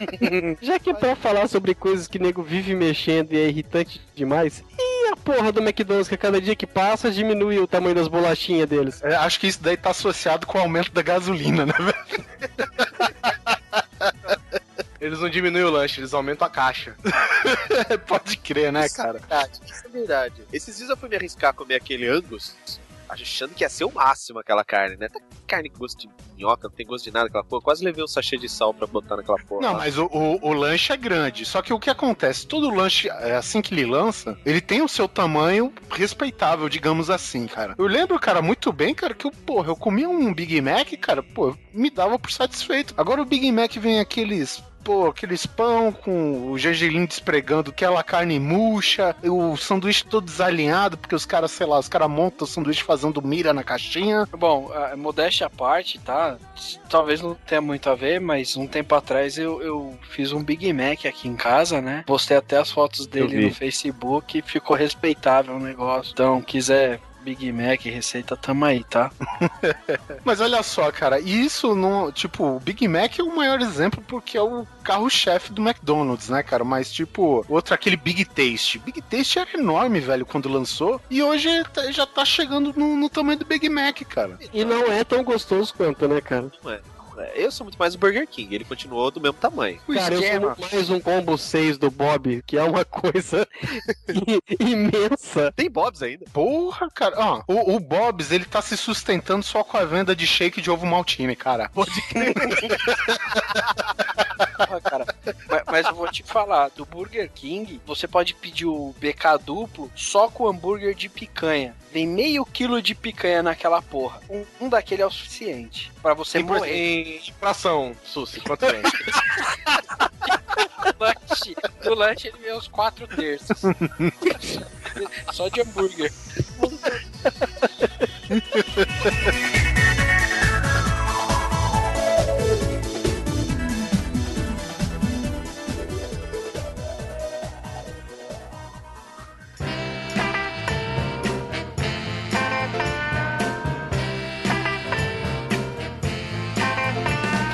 Já que é pra falar sobre coisas que nego vive mexendo e é irritante demais, e a porra do McDonald's que a cada dia que passa diminui o tamanho das bolachinhas deles? É, acho que isso daí tá associado com o aumento da gasolina, né, velho? Eles não diminuem o lanche, eles aumentam a caixa. Pode crer, né, cara? Verdade, isso é verdade. Esses dias eu fui me arriscar a comer aquele Angus, achando que ia ser o máximo aquela carne, né? Tá carne com gosto de minhoca, não tem gosto de nada aquela porra. Quase levei um sachê de sal pra botar naquela porra. Não, lá. mas o, o, o lanche é grande. Só que o que acontece? Todo lanche, é, assim que ele lança, ele tem o seu tamanho respeitável, digamos assim, cara. Eu lembro, cara, muito bem, cara, que eu, porra, eu comia um Big Mac, cara, pô, me dava por satisfeito. Agora o Big Mac vem aqueles. Pô, aqueles pão com o gergelim despregando aquela carne murcha, o sanduíche todo desalinhado, porque os caras, sei lá, os caras montam o sanduíche fazendo mira na caixinha. Bom, a modéstia à parte, tá? Talvez não tenha muito a ver, mas um tempo atrás eu, eu fiz um Big Mac aqui em casa, né? Postei até as fotos dele no Facebook e ficou respeitável o negócio. Então, quiser Big Mac, receita, tamo aí, tá? Mas olha só, cara, isso não. Tipo, o Big Mac é o maior exemplo porque é o carro-chefe do McDonald's, né, cara? Mas, tipo, outro, aquele Big Taste. Big Taste era enorme, velho, quando lançou. E hoje tá- já tá chegando no, no tamanho do Big Mac, cara. E não é tão gostoso quanto, né, cara? Não é. Eu sou muito mais o Burger King, ele continuou do mesmo tamanho. Cara, eu sou mais um combo 6 do Bob, que é uma coisa imensa. Tem Bob's ainda. Porra, cara. Ó, o, o Bob's, ele tá se sustentando só com a venda de shake de ovo maltine, cara. Pode crer. Porra, cara. Mas, mas eu vou te falar, do Burger King, você pode pedir o BK duplo só com hambúrguer de picanha. Vem meio quilo de picanha naquela porra. Um, um daquele é o suficiente pra você por- morrer. Em fração, Susi, quanto vem? No lanche, no lanche ele vem uns quatro terços. Só de hambúrguer.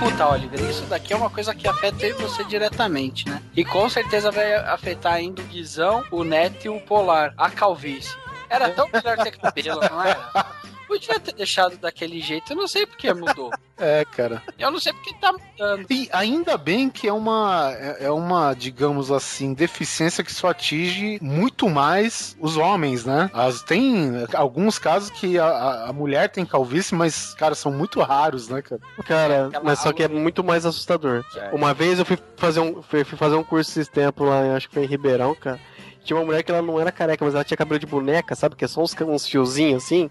Puta, Oliver, isso daqui é uma coisa que afeta você diretamente, né? E com certeza vai afetar ainda o Guizão, o Neto e o Polar, a calvície. Era tão melhor ter cabelo, não era? Podia ter deixado daquele jeito, eu não sei porque mudou. É, cara. Eu não sei porque tá mudando. E ainda bem que é uma, é é uma, digamos assim, deficiência que só atinge muito mais os homens, né? As, tem alguns casos que a, a- mulher tem calvície, mas, cara, são muito raros, né, cara? Cara, Aquela mas só que é muito mais assustador. É. Uma vez eu fui fazer um, fui fui fazer um curso esses tempos lá, acho que foi em Ribeirão, cara. Tinha uma mulher que ela não era careca, mas ela tinha cabelo de boneca, sabe? Que é só uns, uns fiozinhos assim.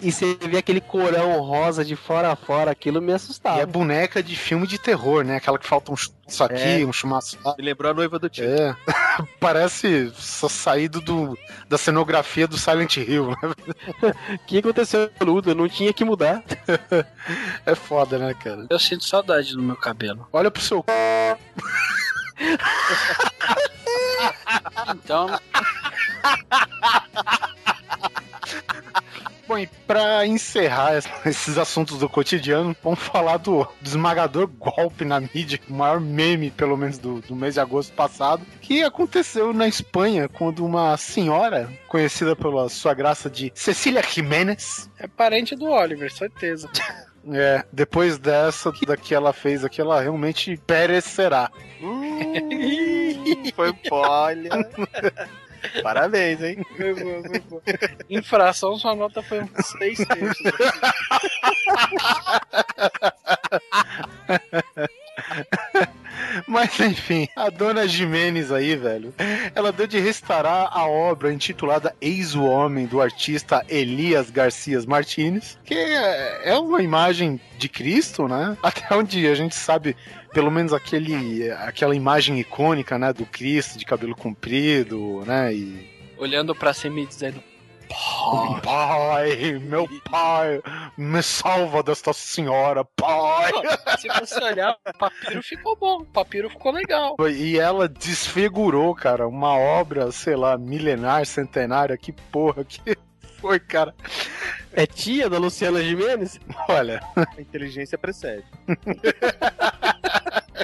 E você vê aquele corão rosa de fora a fora, aquilo me E assustava. é boneca de filme de terror, né? Aquela que falta um chumaço aqui, É. um chumaço lá. Me lembrou a noiva do tio. É, parece só saído do, da cenografia do Silent Hill, né? O que aconteceu, Ludo? Não tinha que mudar. É foda, né, cara? Eu sinto saudade do meu cabelo. Olha pro seu c... Então, Bom, e pra encerrar es- esses assuntos do cotidiano, vamos falar do, do esmagador golpe na mídia, o maior meme, pelo menos, do, do mês de agosto passado, que aconteceu na Espanha, quando uma senhora, conhecida pela sua graça de Cecília Jiménez, é parente do Oliver, certeza. é, depois dessa, da que ela fez aqui, ela realmente perecerá. Foi olha. Parabéns, hein? Foi bom, foi bom. Infração, sua nota foi uns 6 terços. Mas enfim, a dona Jimenez aí, velho, ela deu de restaurar a obra intitulada Eis o Homem, do artista Elias Garcias Martínez, que é é uma imagem de Cristo, né? Até onde a gente sabe, pelo menos aquele, aquela imagem icônica, né, do Cristo de cabelo comprido, né? E Olhando pra cima e dizendo: pai, meu pai, me salva desta senhora, pai. Se você olhar, o papiro ficou bom, o papiro ficou legal. E ela desfigurou, cara, uma obra, sei lá, milenar, centenária, que porra que foi, cara. É tia da Luciana Jimenez? Olha, A inteligência precede.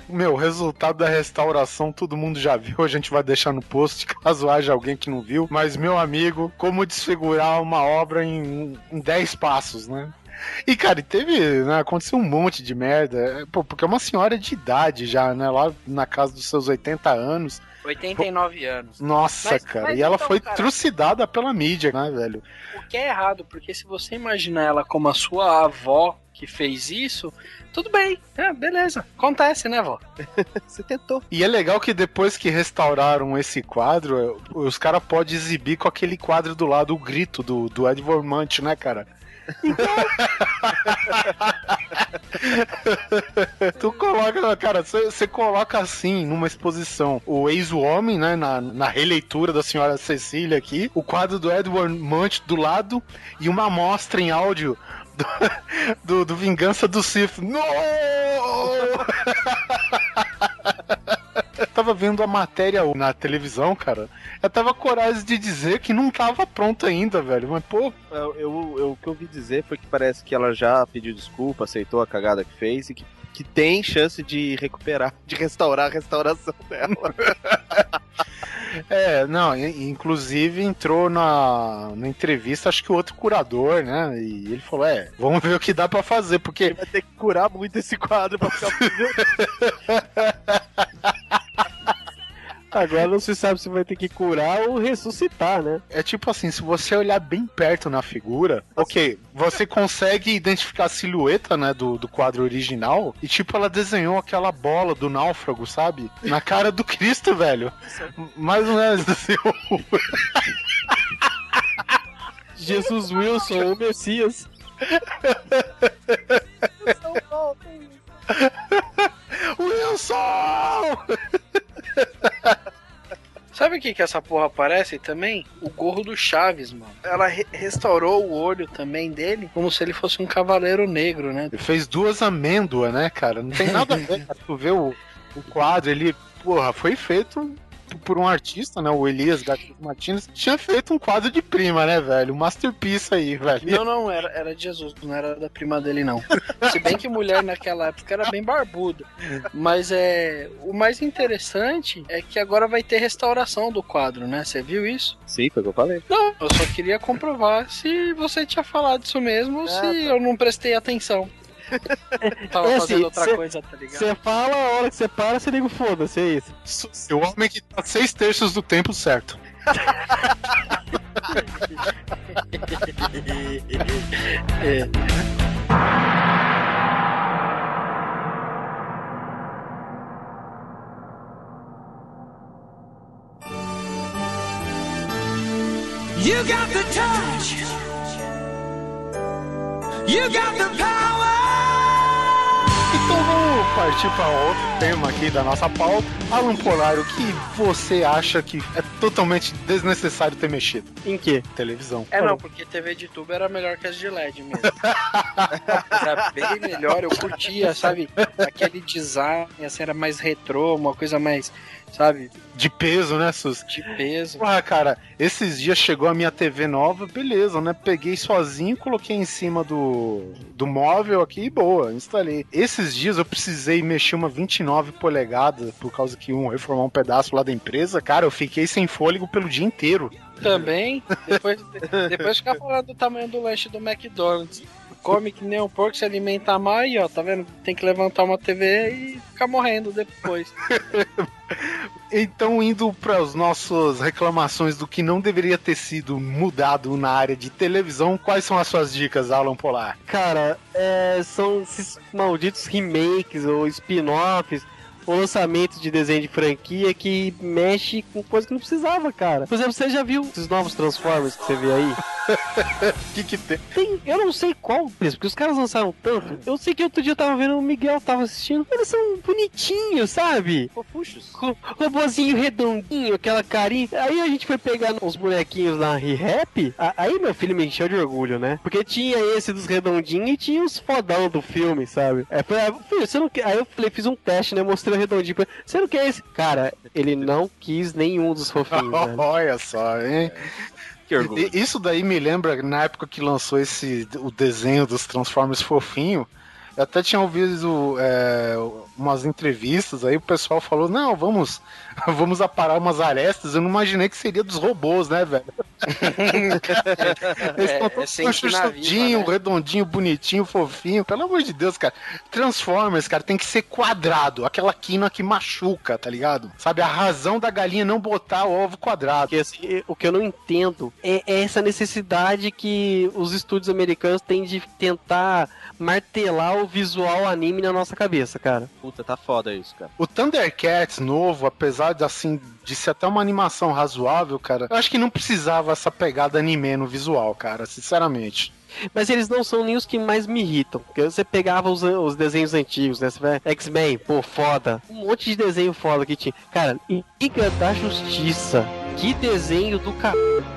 meu, resultado da restauração todo mundo já viu, a gente vai deixar no post, caso haja alguém que não viu. Mas, meu amigo, como desfigurar uma obra em, em 10 passos, né? E, cara, teve, né, aconteceu um monte de merda, é, pô, porque é uma senhora de idade já, né, lá na casa dos seus 80 anos. 89 anos. Nossa, Mas- cara, mas e ela então, foi cara- trucidada pela mídia, né, velho? O que é errado, porque se você imaginar ela como a sua avó que fez isso, tudo bem, é, beleza. Acontece, né, vó? Você tentou. E é legal que depois que restauraram esse quadro, os caras podem exibir com aquele quadro do lado, o grito do, do Ed Vormant, né, cara? tu coloca, cara, você coloca assim numa exposição o ex-homem, né, na, na releitura da senhora Cecília aqui, o quadro do Edward Munch do lado e uma amostra em áudio do, do, do Vingança do Sith. No! Eu tava vendo a matéria na televisão, cara. Eu tava coragem de dizer que não tava pronto ainda, velho. Mas, pô, Eu, eu- eu- o que eu ouvi dizer foi que parece que ela já pediu desculpa, aceitou a cagada que fez e que, que tem chance de recuperar, de restaurar a restauração dela. É, não, inclusive entrou na, na entrevista, acho que o outro curador, né? E ele falou: é, vamos ver o que dá pra fazer, porque Vai ter que curar muito esse quadro pra ficar. Agora não se sabe se vai ter que curar ou ressuscitar, né? é tipo assim, se você olhar bem perto na figura, ok, você consegue identificar a silhueta, né, do, do quadro original, e tipo, ela desenhou aquela bola do náufrago, sabe? Na cara do Cristo, velho. Mais ou menos assim. Jesus Wilson, o Messias. Wilson! Sabe o que que essa porra parece também? O gorro do Chaves, mano. Ela re- restaurou o olho também dele, como se ele fosse um cavaleiro negro, né? Ele fez duas amêndoas, né, cara? Não tem nada a ver. Tu vê o, o quadro, ele, porra, foi feito por um artista, né? O Elias Gatos Martins. Tinha feito um quadro de prima, né, velho? Um masterpiece aí, velho. Não, não, era, era de Jesus, não era da prima dele, não. Se bem que mulher naquela época era bem barbuda. Mas é. O mais interessante é que agora vai ter restauração do quadro, né? Você viu isso? Sim, foi o que eu falei. Não, eu só queria comprovar se você tinha falado isso mesmo ou se eu não prestei atenção. Tava É assim, fazendo outra cê- coisa, tá ligado? Você fala, a hora que você para, você liga o foda-se, é isso. O homem que tá seis terços do tempo certo. É. You got the touch. You got the power. Então vamos partir para outro tema aqui da nossa pauta. Alan Polar, o que você acha que é totalmente desnecessário ter mexido? Em quê? Televisão. É não, porque TV de tubo era melhor que as de LED mesmo. era bem melhor, eu curtia, sabe? Aquele design, assim, era mais retrô, uma coisa mais, sabe, De peso, né, Sus? de peso. Porra, cara, esses dias chegou a minha TV nova, beleza, né? Peguei sozinho, coloquei em cima do, do móvel aqui e boa, instalei. Esses dias eu precisei mexer uma 29 polegadas por causa que um reformar um pedaço lá da empresa. Cara, eu fiquei sem fôlego pelo dia inteiro. Também, depois, depois ficar falando do tamanho do lanche do McDonald's. Come que nem um porco, se alimenta mal e ó, tá vendo? Tem que levantar uma TV e ficar morrendo depois. Então, indo para as nossas reclamações do que não deveria ter sido mudado na área de televisão, quais são as suas dicas, Alan Polar? Cara, é, são esses malditos remakes ou spin-offs ou lançamentos de desenho de franquia que mexe com coisa que não precisava, cara. Por exemplo, você já viu esses novos Transformers que você vê aí? O que que tem? Tem, eu não sei qual deles, porque os caras lançaram tanto. Eu sei que outro dia eu tava vendo o Miguel tava assistindo. Eles são bonitinhos, sabe? Fofuchos. Ro- Robozinho redondinho, aquela carinha. Aí a gente foi pegar uns bonequinhos na Re-Rap. Aí meu filho me encheu de orgulho, né? Porque tinha esse dos redondinhos e tinha os fodão do filme, sabe? Aí, eu falei, ah, filho, você não quer... Aí eu falei, fiz um teste, né? Mostrei o redondinho. Você não quer esse? Cara, ele não quis nenhum dos fofinhos, velho. Olha só, hein? Que orgulho. Isso daí me lembra na época que lançou esse o desenho dos Transformers fofinho. Eu até tinha ouvido é, umas entrevistas aí, o pessoal falou, não, vamos, vamos aparar umas arestas. Eu não imaginei que seria dos robôs, né, velho? Eles É, estão é todos chuchudinho, viva, né? redondinho, bonitinho, fofinho. Pelo amor de Deus, cara. Transformers, cara, tem que ser quadrado. Aquela quina que machuca, tá ligado? Sabe, a razão da galinha não botar o ovo quadrado. Porque assim, o que eu não entendo é é essa necessidade que os estúdios americanos têm de tentar martelar o visual anime na nossa cabeça, cara. Puta, tá foda isso, cara. O Thundercats novo, apesar de assim de ser até uma animação razoável, cara, eu acho que não precisava essa pegada anime no visual, cara, sinceramente. Mas eles não são nem os que mais me irritam. Porque você pegava os, os desenhos antigos, né? Você vai, X-Men, pô, foda. Um monte de desenho foda que tinha. Cara, Liga da Justiça. Que desenho do c...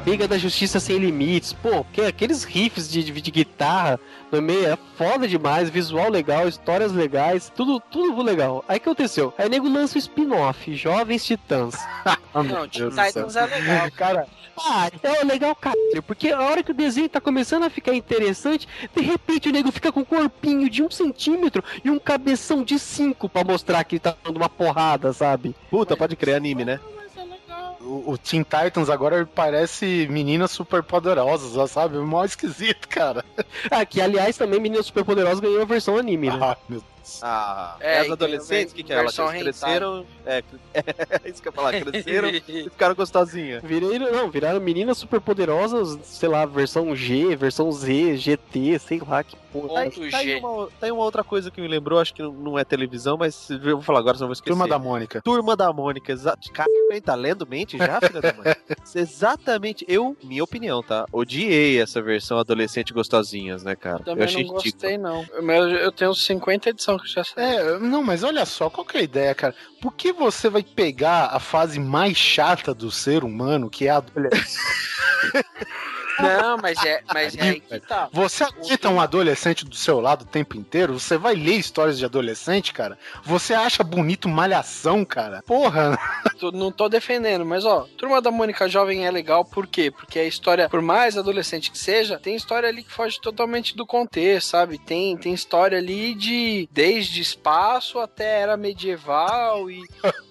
Liga da Justiça Sem Limites. Pô, que, aqueles riffs de, de, de guitarra no meio é foda demais. Visual legal, histórias legais. Tudo, tudo legal. Aí o que aconteceu? Aí o nego lança o spin-off, Jovens Titãs. Meu Não, Teen Deus do céu. Titans é legal. Cara, Ah, é legal, caralho, porque a hora que o desenho tá começando a ficar interessante, de repente o nego fica com um corpinho de um centímetro e um cabeção de cinco pra mostrar que ele tá dando uma porrada, sabe? Puta, pode crer anime, né? É o, o Teen Titans agora parece meninas super poderosas, sabe? Mó esquisito, cara. Ah, que aliás também Meninas Superpoderosas ganhou a versão anime, né? Ah, meu Ah, É, as e adolescentes, o que, que é? Elas cresceram. É, é isso que eu ia falar, cresceram e ficaram gostosinhas. Virei, não, viraram meninas superpoderosas, sei lá, versão G, versão Z, GT, sei lá que porra. Tá, aí- Ponto tá aí G. uma, tá aí uma outra coisa que me lembrou, acho que não é televisão, mas eu vou falar agora, senão eu vou esquecer. Turma da Mônica. Turma da Mônica, exato. Cara, tá lendo mente já, filha da mãe? Exatamente. Eu, minha opinião, tá? Odiei essa versão adolescente gostosinhas, né, cara? eu Também achei não ridículo. gostei, não. Mas eu tenho 50 edições que já sei. É, não, mas olha só, qual que é a ideia, cara? Por que você vai pegar a fase mais chata do ser humano, que é a adolescência? Não, mas é, mas é que tá. Você aguenta um adolescente do seu lado o tempo inteiro? Você vai ler histórias de adolescente, cara? Você acha bonito malhação, cara? Porra! Não tô defendendo, mas ó, Turma da Mônica Jovem é legal, por quê? Porque a história, por mais adolescente que seja, tem história ali que foge totalmente do contexto, sabe? Tem, tem história ali de desde espaço até era medieval e,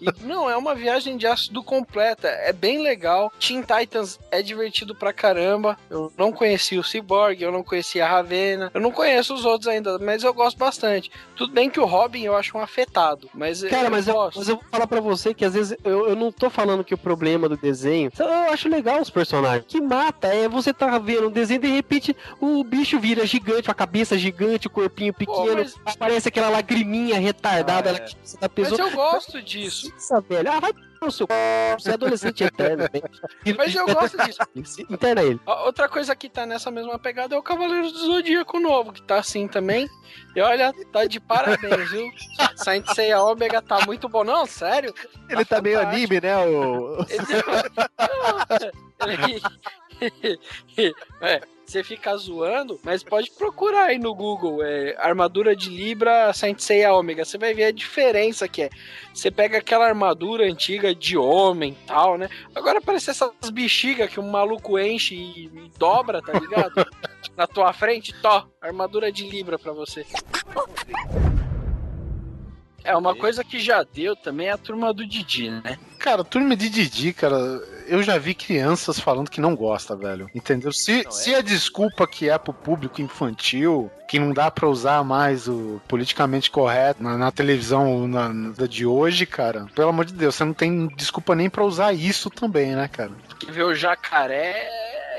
e- não, é uma viagem de ácido completa, é bem legal. Teen Titans é divertido pra caramba. Eu não conheci o Cyborg, eu não conhecia a Ravena, eu não conheço os outros ainda, mas eu gosto bastante. Tudo bem que o Robin eu acho um afetado, mas Cara, mas eu, gosto. mas eu vou falar pra você que às vezes eu, eu não tô falando que o problema do desenho. Eu acho legal os personagens. O que mata é você tá vendo um desenho e de repente o bicho vira gigante, a cabeça gigante, o corpinho pequeno, mas- aparece aquela lagriminha retardada Ah, é. cabeça da Mas eu gosto disso. Nossa, velho. Ah, vai no seu c... Você é adolescente eterno. Mas eu gosto disso. Interna ele. Outra coisa que tá nessa mesma pegada é o Cavaleiro do Zodíaco novo, que tá assim também. E olha, tá de parabéns, viu? Saint Seiya Omega tá muito bom. Não, sério? Ele tá meio fantástico. anime, né? O... Ele- é, você fica zoando, mas pode procurar aí no Google, é, armadura de Libra Saint Seiya Omega, você vai ver a diferença que é. Você pega aquela armadura antiga de homem e tal, né? Agora parece essas bexigas que um maluco enche e, e dobra, tá ligado? Na tua frente, tó, armadura de Libra pra você. É, uma coisa que já deu também é a turma do Didi, né? Cara, turma de Didi, cara, eu já vi crianças falando que não gosta, velho. Entendeu? Se, Não, é. se a desculpa que é pro público infantil, que não dá pra usar mais o politicamente correto na, na televisão na, na de hoje, cara, pelo amor de Deus, você não tem desculpa nem pra usar isso também, né, cara? Porque ver o jacaré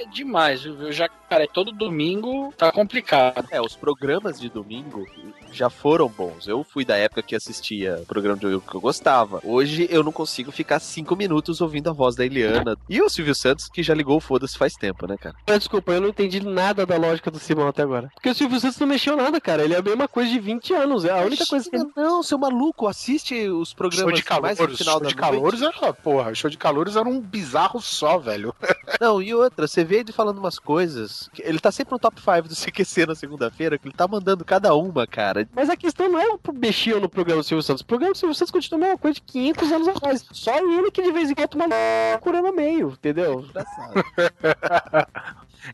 é demais, viu? Ver o jacaré todo domingo tá complicado. É, os programas de domingo já foram bons. Eu fui da época que assistia programa de domingo que eu gostava. Hoje eu não consigo ficar cinco minutos ouvindo a voz da Eliana. E o Silvio Santos, que já ligou o foda-se faz tempo, né, cara? Mas, Desculpa, eu não entendi nada da lógica do Simão até agora. Porque o Silvio Santos não mexeu nada, cara. Ele é a mesma coisa de 20 anos. É a única coisa que ele. Não, seu maluco, assiste os programas Show de mais no final show da de noite. calores era, porra, show de calores era um bizarro só, velho. Não, e outra, você vê ele falando umas coisas. Ele tá sempre no top 5 do CQC na segunda-feira, que ele tá mandando cada uma, cara. Mas a questão não é o mexer no programa do Silvio Santos. O programa do Silvio Santos continua a mesma coisa de 500 anos atrás. Só ele que de vez em quando toma cura no meio, entendeu?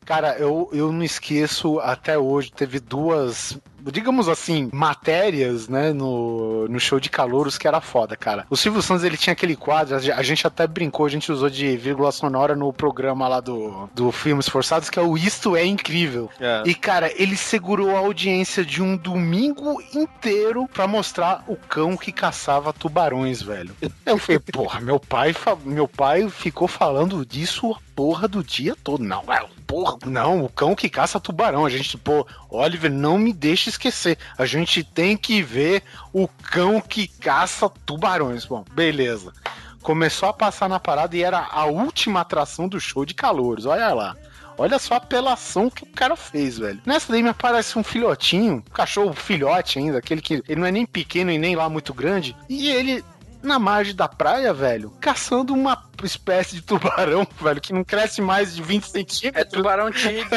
Cara, eu, eu não esqueço até hoje, teve duas, digamos assim, matérias, né, no, no show de calouros que era foda, cara. O Silvio Santos, ele tinha aquele quadro, a ge- a gente até brincou, a gente usou de vírgula sonora no programa lá do, do Filmes Forçados, que é o Isto é Incrível. É. E, cara, ele segurou a audiência de um domingo inteiro pra mostrar o cão que caçava tubarões, velho. Eu falei, porra, meu pai, meu pai ficou falando disso a porra do dia todo. Não, é, porra, não, o cão que caça tubarão. A gente, pô, Oliver, não me deixa esquecer. A gente tem que ver o cão que caça tubarões. Bom, beleza. Começou a passar na parada e era a última atração do show de calores. Olha lá. Olha só a apelação que o cara fez, velho. Nessa daí me aparece um filhotinho, um cachorro filhote ainda, aquele que ele não é nem pequeno e nem lá muito grande. E ele na margem da praia, velho, caçando uma espécie de tubarão, velho, que não cresce mais de 20 É centímetros. tubarão tigre.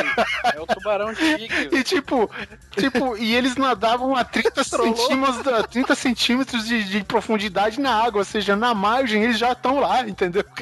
É o tubarão tigre. E tipo, tipo, e eles nadavam a 30 centímetros, da- 30 centímetros de, de profundidade na água, ou seja, na margem eles já estão lá, entendeu?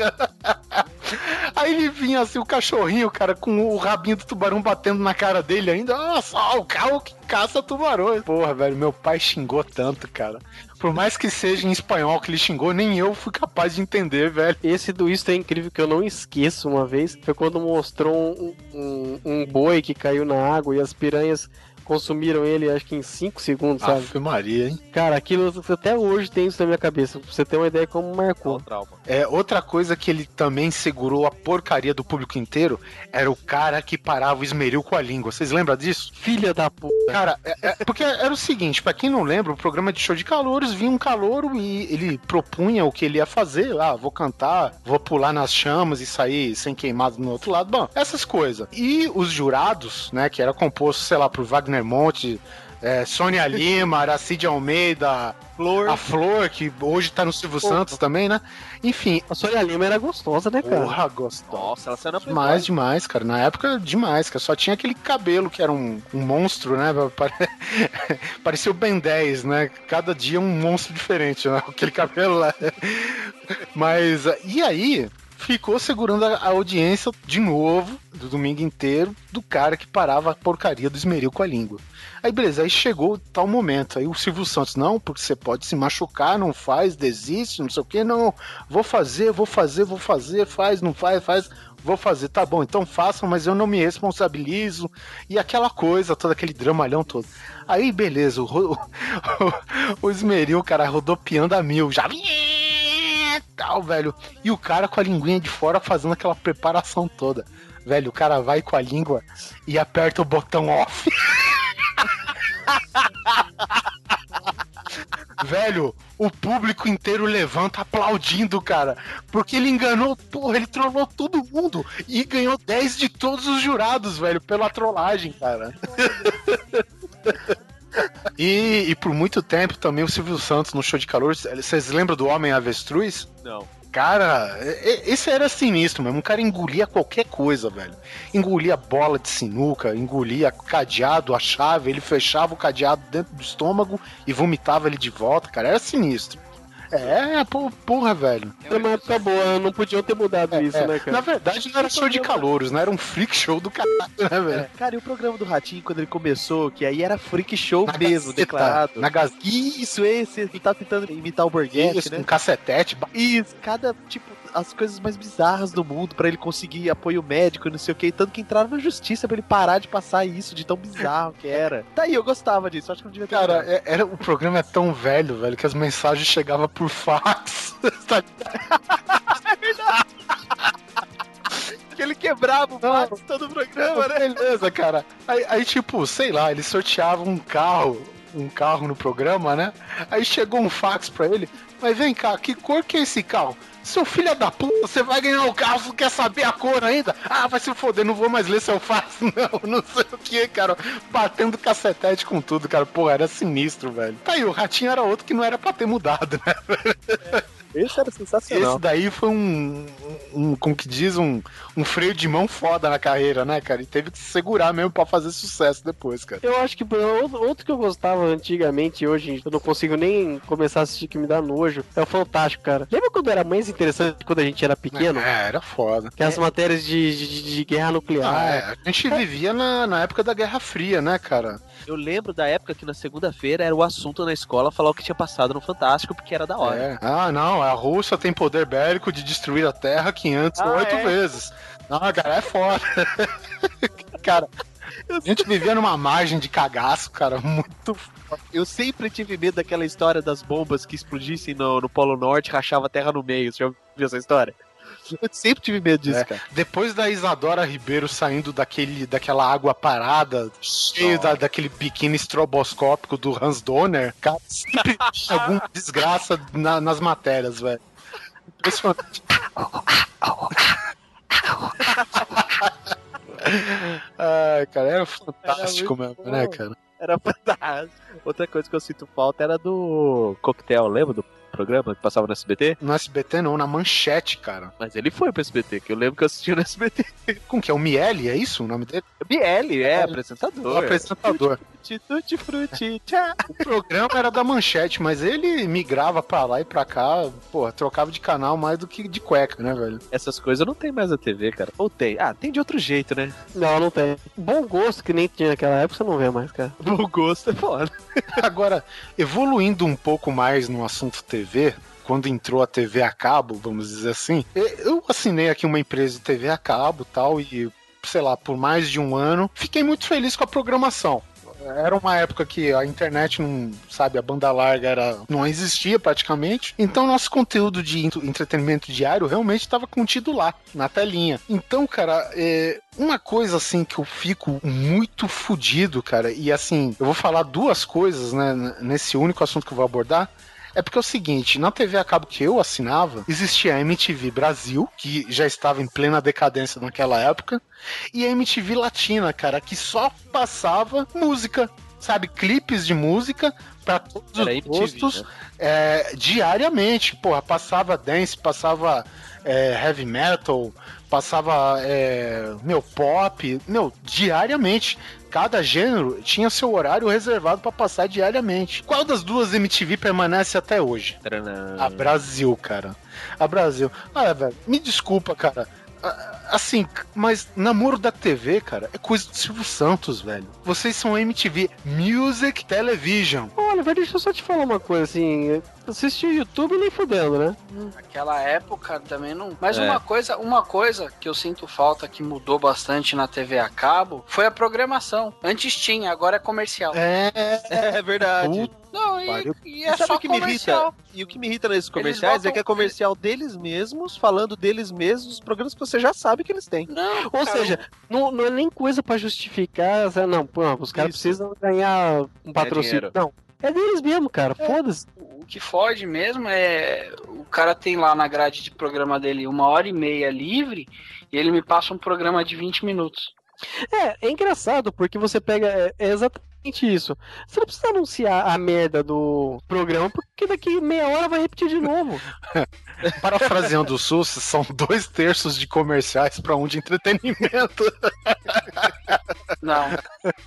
Aí ele vinha assim, o cachorrinho, cara, com o rabinho do tubarão batendo na cara dele ainda. Nossa, o carro que caça tubarões. Porra, velho, meu pai xingou tanto, cara. Por mais que seja em espanhol que ele xingou, nem eu fui capaz de entender, velho. Esse do Isto é incrível que eu não esqueço uma vez. Foi quando mostrou um, um, um boi que caiu na água e as piranhas consumiram ele acho que em 5 segundos, sabe? Ave Maria, hein? Cara, aquilo até hoje tem isso na minha cabeça. Pra você ter uma ideia como marcou. É, outra coisa que ele também segurou a porcaria do público inteiro era o cara que parava o esmeril com a língua. Vocês lembram disso? Filha da puta. Cara, é- é- porque era o seguinte, pra quem não lembra, o programa de show de calouros vinha um calouro e ele propunha o que ele ia fazer. Ah, vou cantar, vou pular nas chamas e sair sem queimado no outro lado. Bom, essas coisas. E os jurados, né, que era composto, sei lá, por Wagner Monte, é, Sônia Lima, Aracide Almeida, Flor. a Flor, que hoje tá no Silvio Santos também, né? Enfim, A Sônia Lima era gostosa, né, cara? porra, gostosa. Nossa, ela saiu na Playboy. Demais, demais, cara. Na época, demais, cara. Só tinha aquele cabelo que era um, um monstro, né? Pare- Parecia o Ben 10, né? Cada dia um monstro diferente, né? Aquele cabelo lá. Mas, e aí, ficou segurando a, audiência de novo, do domingo inteiro, do cara que parava a porcaria do esmeril com a língua. Aí, beleza, aí chegou tal momento. Aí o Silvio Santos, não, porque você pode se machucar, não faz, desiste, não sei o que, não. Vou fazer, vou fazer, vou fazer, faz, não faz, faz. Vou fazer, tá bom, então façam, mas eu não me responsabilizo. E aquela coisa, todo aquele dramalhão todo. Aí, beleza, o, ro- o, o esmeril, cara, rodopiando a mil, já. Tal, velho. E o cara com a linguinha de fora fazendo aquela preparação toda. Velho, o cara vai com a língua e aperta o botão off. Velho, o público inteiro levanta aplaudindo, cara. Porque ele enganou, porra, ele trollou todo mundo. E ganhou 10 de todos os jurados, velho, pela trollagem, cara. E, e por muito tempo também o Silvio Santos no show de calor. Vocês lembram do Homem Avestruz? Não. Cara, esse era sinistro mesmo. Um cara engolia qualquer coisa, velho. Engolia bola de sinuca, engolia cadeado, a chave, ele fechava o cadeado dentro do estômago e vomitava ele de volta, cara. Era sinistro. É, porra, velho. Era uma época boa, não podiam ter mudado isso, É, né, Na cara? verdade, não era show de calouros, né? Era um freak show do caralho, né, velho? É, cara, e o programa do Ratinho, quando ele começou, que aí era freak show Na mesmo, Gazeta, declarado. Na Gazeta. Isso, esse, ele tá tentando imitar o Borghetti, né? com cacetete. Isso, cada, tipo, as coisas mais bizarras do mundo pra ele conseguir apoio médico e não sei o que. Tanto que entraram na justiça pra ele parar de passar isso, de tão bizarro que era. Tá aí, eu gostava disso, acho que não devia ter. Cara, é- era, o programa é tão velho, velho, que as mensagens chegavam por fax. Tá que ele quebrava o fax todo o programa, né? Beleza, cara. Aí, aí, tipo, sei lá, ele sorteava um carro, um carro no programa, né? Aí chegou um fax pra ele. Mas vem cá, que cor que é esse carro? Seu filho da puta, você vai ganhar o carro, você quer saber a cor ainda? Ah, vai se foder, não vou mais ler seu fax, não, não sei o que, cara. Batendo cacetete com tudo, cara. Pô, era sinistro, velho. Tá aí, o ratinho era outro que não era pra ter mudado, né? Esse era sensacional. Esse daí foi um, um, como que diz, um, um freio de mão foda na carreira, né, cara? E teve que se segurar mesmo pra fazer sucesso depois, cara. Eu acho que pô, outro que eu gostava antigamente e hoje eu não consigo nem começar a assistir que me dá nojo é o Fantástico, cara. Lembra quando era mais interessante quando a gente era pequeno? É, era foda. Que as matérias de, de, de guerra nuclear. Ah, é. A gente vivia na, na época da Guerra Fria, né, cara? Eu lembro da época que na segunda-feira era o assunto na escola falar o que tinha passado no Fantástico, porque era da hora. É. Ah, não, a Rússia tem poder bélico de destruir a Terra 508 Ah, é? vezes. Não, cara, é foda. cara, a gente vivia numa margem de cagaço, cara, muito Eu sempre tive medo daquela história das bombas que explodissem no, no Polo Norte e rachava a Terra no meio. Você já viu essa história? Eu sempre tive medo disso, É. cara. Depois da Isadora Ribeiro saindo daquele, daquela água parada, cheio da, daquele biquíni estroboscópico do Hans Donner, cara, sempre tinha alguma desgraça na- nas matérias, velho. Impressionante. Ai, cara, era fantástico Era mesmo, né, bom. cara? Era fantástico. Outra coisa que eu sinto falta era do coquetel, lembra do programa que passava no SBT? No SBT não, na manchete, cara. Mas ele foi pro SBT, que eu lembro que eu assistia no SBT. Com que é o Miele, é isso o nome dele? BL, é, O apresentador. apresentador. Tutti, tutti, frutti. O programa era da manchete, mas ele migrava pra lá e pra cá, porra, trocava de canal mais do que de cueca, né, velho? Essas coisas não tem mais na TV, cara. Ou tem? Ah, tem de outro jeito, né? Não, não tem. Bom gosto que nem tinha naquela época, você não vê mais, cara. O gosto é foda. Agora, evoluindo um pouco mais no assunto TV, quando entrou a TV a cabo, vamos dizer assim, eu assinei aqui uma empresa de TV a cabo tal, e, sei lá, por mais de um ano, fiquei muito feliz com a programação. Era uma época que a internet não, sabe, a banda larga era, não existia praticamente. Então nosso conteúdo de ent- entretenimento diário realmente estava contido lá, na telinha. Então, cara, é, uma coisa assim que eu fico muito fudido, cara, e assim, eu vou falar duas coisas, né, nesse único assunto que eu vou abordar. É porque é o seguinte, na TV a cabo que eu assinava, existia a MTV Brasil, que já estava em plena decadência naquela época, e a MTV Latina, cara, que só passava música, sabe, clipes de música para todos Era os gostos, né? é, diariamente. Porra, passava dance, passava é, heavy metal, passava é, meu pop, meu, diariamente. Cada gênero tinha seu horário reservado para passar diariamente. Qual das duas MTV permanece até hoje? A Brasil, cara. A Brasil. Ah, velho, me desculpa, cara. Ah, Assim, mas namoro da TV, cara, é coisa do Silvio Santos, velho. Vocês são MTV Music Television. Olha, velho, deixa eu só te falar uma coisa, assim. Assistir o YouTube nem fudendo, né? Naquela época também não. Mas É. uma coisa, uma coisa que eu sinto falta que mudou bastante na TV a cabo foi a programação. Antes tinha, agora é comercial. É. É verdade. Puta Não, e, e E é sabe só o que me comercial. irrita? E o que me irrita nesses comerciais botam- é que é comercial deles mesmos, falando deles mesmos, os programas que você já sabe que eles têm. Não, Ou cara, seja, não, não é nem coisa pra justificar, não, pô, os caras precisam ganhar um patrocínio. dinheiro. Não, é deles mesmo, cara, foda-se. o que fode mesmo é o cara tem lá na grade de programa dele uma hora e meia livre e ele me passa um programa de 20 minutos. É, é engraçado, porque você pega. É, é exatamente isso. Você não precisa anunciar a merda do programa, porque daqui meia hora vai repetir de novo. Parafraseando o SUS, são dois terços de comerciais para um de entretenimento. Não,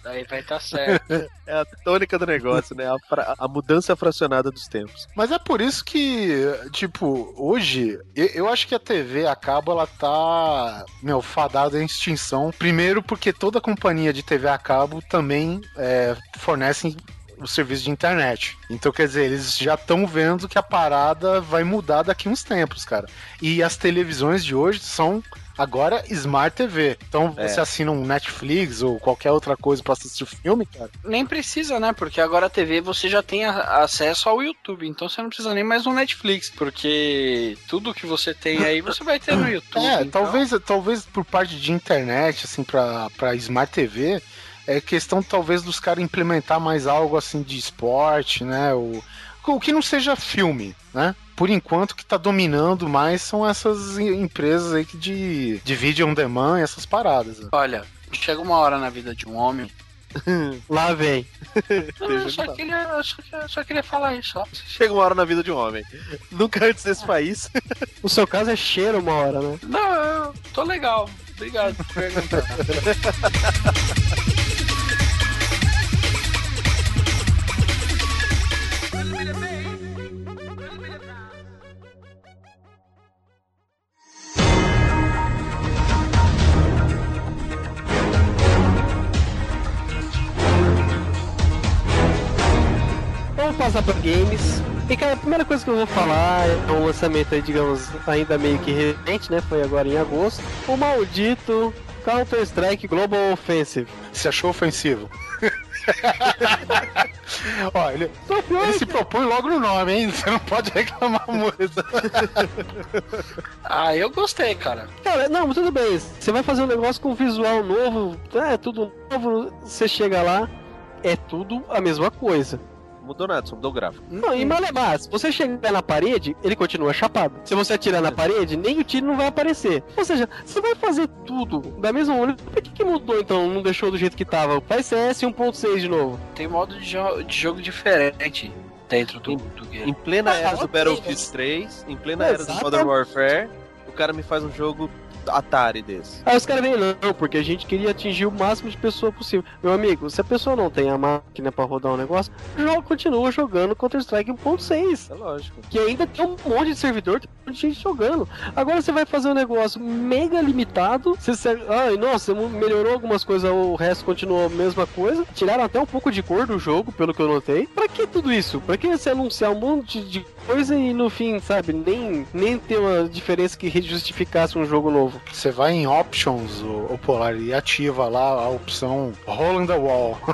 daí vai estar certo. É a tônica do negócio, né? A, fra- a mudança fracionada dos tempos. Mas é por isso que, tipo, hoje, eu, eu acho que a TV a cabo, ela tá, meu, fadada em extinção. Primeiro porque toda companhia de TV a cabo também é, fornece o serviço de internet. Então, quer dizer, eles já estão vendo que a parada vai mudar daqui uns tempos, cara. E as televisões de hoje são agora Smart TV. Então, É. você assina um Netflix ou qualquer outra coisa pra assistir filme, cara. Nem precisa, né? Porque agora a TV você já tem a- acesso ao YouTube, então você não precisa nem mais no Netflix, porque tudo que você tem aí você vai ter no YouTube. É, então- talvez, talvez por parte de internet, assim, pra, pra Smart TV, é questão talvez dos caras implementar mais algo assim de esporte, né? O, o que não seja filme, né? Por enquanto, o que tá dominando mais são essas em- empresas aí que de, de vídeo on demand e essas paradas. né? Olha, chega uma hora na vida de um homem. Lá vem. Eu só queria, só queria falar isso, ó. Chega uma hora na vida de um homem. Nunca antes desse país. O seu caso é cheiro uma hora, né? Não, eu tô legal. Obrigado por perguntar. passar para games. E cara, a primeira coisa que eu vou falar é um lançamento aí, digamos, ainda meio que recente, né? Foi agora em agosto. O maldito Counter-Strike Global Offensive. Se achou ofensivo? Ó, ele, ele se propõe logo no nome, hein? Você não pode reclamar muito. Ah, eu gostei, cara. Cara, não, tudo bem. Você vai fazer um negócio com visual novo, é tudo novo. Você chega lá, é tudo a mesma coisa. Mudou nada, só mudou o gráfico. Não, e malemar, se você chegar na parede, ele continua chapado. Se você atirar na parede, nem o tiro não vai aparecer. Ou seja, você vai fazer tudo da mesma maneira. Por que, que mudou então? Não deixou do jeito que tava? Faz CS 1.6 de novo. Tem modo de, jo- de jogo diferente. dentro do, do game. Em plena era do Battlefield 3, em plena era do. Modern Warfare, o cara me faz um jogo Atari desse. Aí os caras vêm, não, porque a gente queria atingir o máximo de pessoa possível. Meu amigo, se a pessoa não tem a máquina pra rodar um negócio, joga, continua jogando Counter-Strike 1.6. É lógico. Que ainda tem um monte de servidor, tem um monte de gente jogando. Agora você vai fazer um negócio mega limitado. Você, você ai, nossa, melhorou algumas coisas, o resto continuou a mesma coisa. Tiraram até um pouco de cor do jogo, pelo que eu notei. Pra que tudo isso? Pra que você anunciar um monte de coisa e no fim, sabe, nem, nem ter uma diferença que justificasse um jogo novo? Você vai em Options, o, o Polar, e ativa lá a opção Hole in the Wall.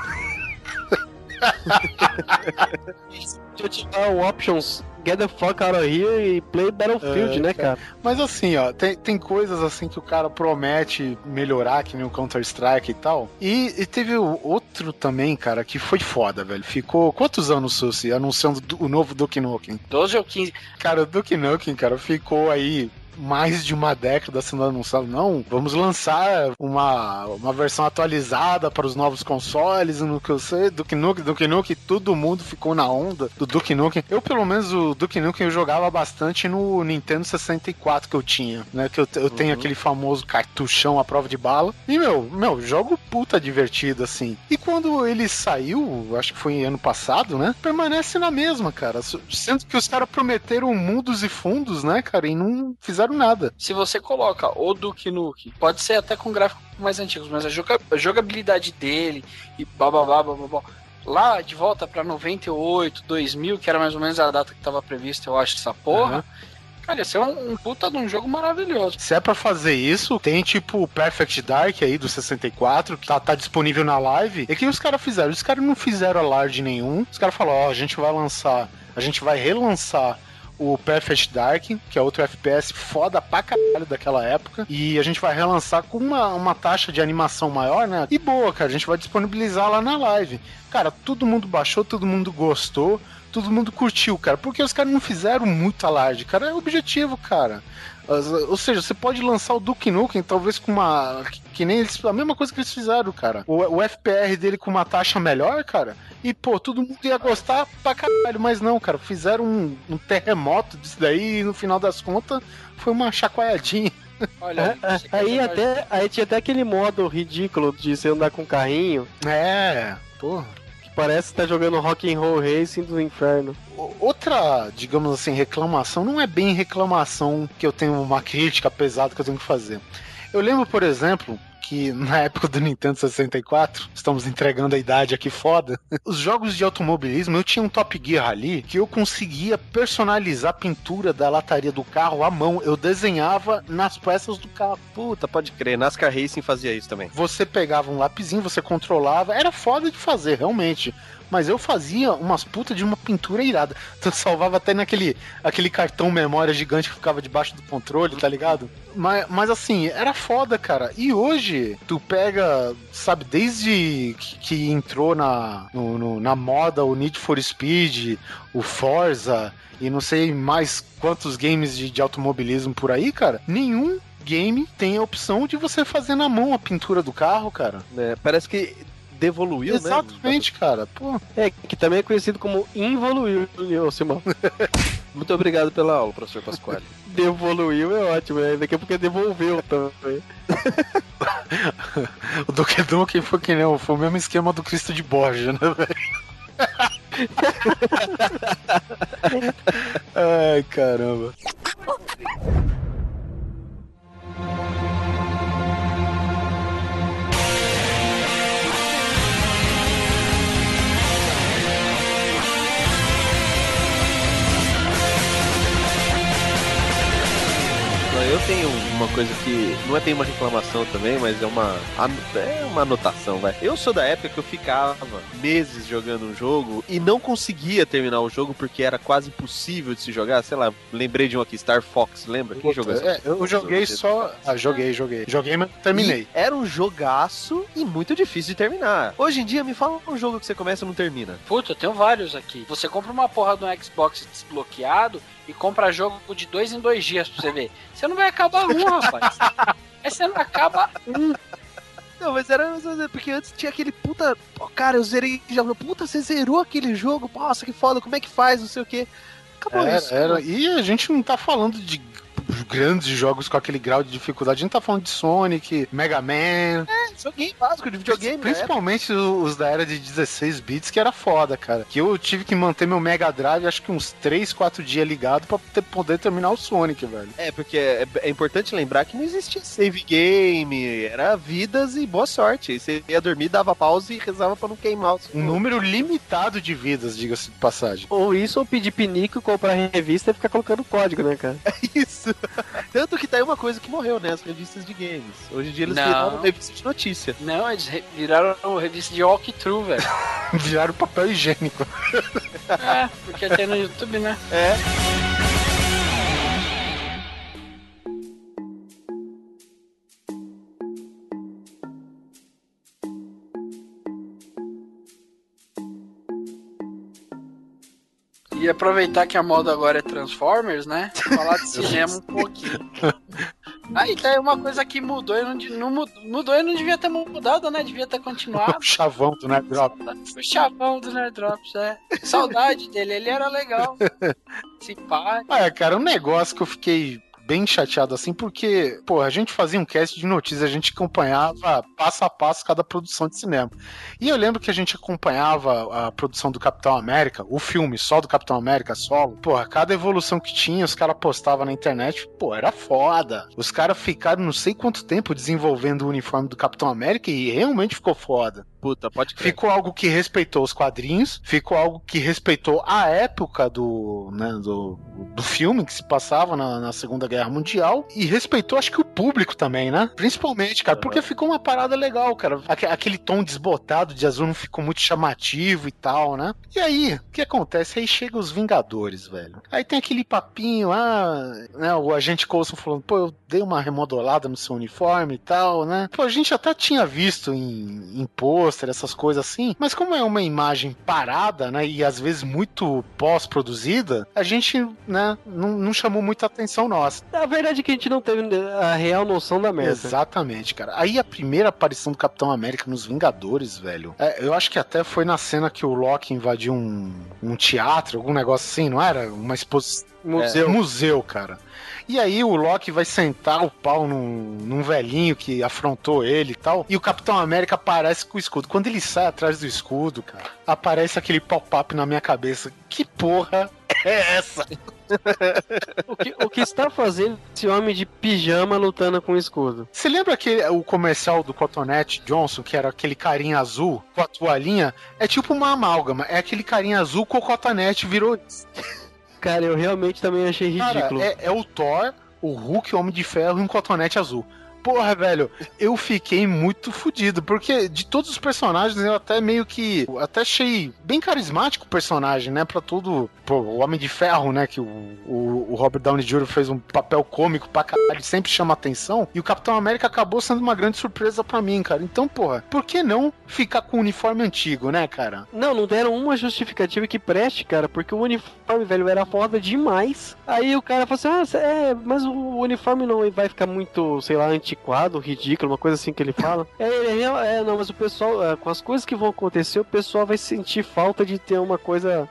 Deixa eu tirar o options Get the fuck out of here e play Battlefield, É, né, cara? Mas assim, ó, tem, tem coisas assim que o cara promete melhorar, que nem o Counter-Strike e tal. E, e teve o outro também, cara, que foi foda, velho. Ficou quantos anos, Susi, anunciando do- o novo Duke Nukem? 12 ou 15. Cara, o Duke Nukem, cara, ficou aí mais de uma década sendo anunciado. Não, vamos lançar uma, uma versão atualizada para os novos consoles, no que eu sei, Duke Nukem, Duke Nukem, todo mundo ficou na onda do Duke Nukem. Eu, pelo menos, o Duke Nukem eu jogava bastante no Nintendo 64 que eu tinha, né? Que eu, eu tenho aquele famoso cartuchão à prova de bala. E, meu, meu, jogo puta divertido, assim. E quando ele saiu, acho que foi ano passado, né? Permanece na mesma, cara. Sendo que os caras prometeram mundos e fundos, né, cara? E não fizeram nada. Se você coloca o Duke Nukem, pode ser até com gráficos mais antigos, mas a joga- a jogabilidade dele e bababá, bababá. Lá de volta pra 98, 2000, que era mais ou menos a data que tava prevista, eu acho, essa porra. Cara, ia ser um, um puta de um jogo maravilhoso. Se é pra fazer isso, tem tipo o Perfect Dark aí do 64, que tá, tá disponível na live. E o que os caras fizeram? Os caras não fizeram alarde nenhum. Os caras falaram: Ó, a gente vai lançar, a gente vai relançar o Perfect Dark, que é outro FPS foda pra caralho daquela época. E a gente vai relançar com uma, uma taxa de animação maior, né? E boa, cara. A gente vai disponibilizar lá na live. Cara, todo mundo baixou, todo mundo gostou, todo mundo curtiu, cara. Porque os caras não fizeram muito alarde, cara. É o objetivo, cara. Ou seja, você pode lançar o Duke Nukem, talvez com uma. que- Que nem eles. A mesma coisa que eles fizeram, cara. O, o FPR dele com uma taxa melhor, cara. E, pô, todo mundo ia gostar pra caralho. Mas não, cara. Fizeram um, um terremoto disso daí e no final das contas foi uma chacoalhadinha. Olha, É, quer Aí até aí tinha até aquele modo ridículo de você andar com carrinho, É, porra. que parece que tá jogando Rock and Roll Racing do inferno. Outra, digamos assim, reclamação, não é bem reclamação que eu tenho uma crítica pesada que eu tenho que fazer. Eu lembro, por exemplo, que na época do Nintendo 64, estamos entregando a idade aqui foda, os jogos de automobilismo, eu tinha um Top Gear ali que eu conseguia personalizar a pintura da lataria do carro à mão. Eu desenhava nas peças do carro. Puta, pode crer. NASCAR Racing fazia isso também. Você pegava um lapisinho, você controlava, era foda de fazer, realmente. Mas eu fazia umas putas de uma pintura irada. Tu salvava até naquele aquele cartão memória gigante que ficava debaixo do controle, tá ligado? Mas, mas assim, era foda, cara. E hoje, tu pega, sabe, desde que, que entrou na, no- no- na moda o Need for Speed, o Forza e não sei mais quantos games de, de automobilismo por aí, cara, nenhum game tem a opção de você fazer na mão a pintura do carro, cara. É, parece que devoluiu, né? Exatamente, cara. Pô, É, que também é conhecido como involuiu, ô Simão. Muito obrigado pela aula, professor Pasquale. Devoluiu é ótimo, né? Daqui a pouco é devolveu também. o Duke Nukem foi que nem o- foi o mesmo esquema do Cristo de Borja, né, velho? Ai, caramba. Eu tenho uma coisa que não é bem uma reclamação também, mas é uma é uma anotação, vai. Eu sou da época que eu ficava meses jogando um jogo e não conseguia terminar o jogo porque era quase impossível de se jogar. Sei lá, lembrei de um aqui, Star Fox, lembra? Quem jogou? É, eu joguei só. Ah, joguei, joguei. Joguei, mas terminei. E era um jogaço e muito difícil de terminar. Hoje em dia, me fala um jogo que você começa e não termina. Puta, eu tenho vários aqui. Você compra uma porra de um Xbox desbloqueado e compra jogo de dois em dois dias pra você ver. Você não vai acabar um, rapaz. Aí você não acaba um. Não, mas era porque antes tinha aquele puta. Pô, cara, eu zerei já. Puta, você zerou aquele jogo? Nossa, que foda, como é que faz? Não sei o quê. Acabou Era, isso. era. E a gente não tá falando de grandes jogos com aquele grau de dificuldade. A gente tá falando de Sonic, Mega Man. É, joguinho básico de videogame, né? Principalmente os da era de 16 bits, que era foda, cara. Que eu tive que manter meu Mega Drive, acho que uns 3, 4 dias ligado pra ter- poder terminar o Sonic, velho. É, porque é, é importante lembrar que não existia save game, era vidas e boa sorte. Aí você ia dormir, dava pausa e rezava pra não queimar o Um número limitado de vidas, diga-se de passagem. Ou isso, ou pedir pinico, comprar revista e ficar colocando código, né, cara? Isso. Tanto que tá aí uma coisa que morreu, né? As revistas de games. Hoje em dia eles Não. viraram revista de notícia. Não, eles re- viraram revista de walkthrough, velho. Viraram papel higiênico. é, porque tem no YouTube, né? É. E aproveitar que a moda agora é Transformers, né? Falar de cinema um pouquinho. Aí tá uma coisa que mudou e não, não mudou, e não devia ter mudado, né? Devia ter continuado. O chavão do Nerd Drop. O chavão do Nerd Drops, é. Saudade dele, ele era legal. Simpático. Ah, cara, um negócio que eu fiquei bem chateado assim, porque, pô, a gente fazia um cast de notícias, a gente acompanhava passo a passo cada produção de cinema. E eu lembro que a gente acompanhava a produção do Capitão América, o filme só do Capitão América, solo. Porra, cada evolução que tinha, os caras postavam na internet, pô, era foda. Os caras ficaram não sei quanto tempo desenvolvendo o uniforme do Capitão América e realmente ficou foda. Puta, pode crer. Ficou algo que respeitou os quadrinhos, ficou algo que respeitou a época do, né, do, do filme que se passava na, na Segunda Guerra Mundial e respeitou, acho que o público também, né? Principalmente, cara, porque ficou uma parada legal, cara. Aque- aquele tom desbotado de azul não ficou muito chamativo e tal, né? E aí, o que acontece? Aí chega os Vingadores, velho. Aí tem aquele papinho, ah, né? O agente Coulson falando, pô, eu dei uma remodolada no seu uniforme e tal, né? Pô, a gente até tinha visto em, em pôster, essas coisas assim, mas como é uma imagem parada, né? E às vezes muito pós-produzida, a gente, né, não, não chamou muita atenção nossa. A verdade é que a gente não teve a real noção da merda. Exatamente, cara. Aí a primeira aparição do Capitão América nos Vingadores, velho. é, eu acho que até foi na cena que o Loki invadiu um, um teatro, algum negócio assim, não era? Uma exposição. Museu. museu, cara. E aí o Loki vai sentar o pau num, num velhinho que afrontou ele e tal. E o Capitão América aparece com o escudo. Quando ele sai atrás do escudo, cara, aparece aquele pop-up na minha cabeça. Que porra é essa? O que, o que está fazendo esse homem de pijama lutando com escudo? Você lembra aquele, o comercial do Cotonete Johnson, que era aquele carinha azul com a toalhinha? É tipo uma amálgama. É aquele carinha azul com o cotonete virou. Cara, eu realmente também achei ridículo. Cara, é, é o Thor, o Hulk, o Homem de Ferro e um cotonete azul. Porra, velho, eu fiquei muito fudido, porque de todos os personagens eu até meio que. Até achei bem carismático o personagem, né? Pra tudo. Pô, o Homem de Ferro, né? Que o, o, Robert Downey Jr. fez um papel cômico pra caralho, sempre chama atenção. E o Capitão América acabou sendo uma grande surpresa pra mim, cara. Então, porra, por que não ficar com o uniforme antigo, né, cara? Não, não deram uma justificativa que preste, cara, porque o uniforme, velho, era foda demais. Aí o cara falou assim: ah, é, mas o uniforme não vai ficar muito, sei lá, antiquado, ridículo, uma coisa assim que ele fala. é, ele é, é, não, mas o pessoal, é, com as coisas que vão acontecer, o pessoal vai sentir falta de ter uma coisa,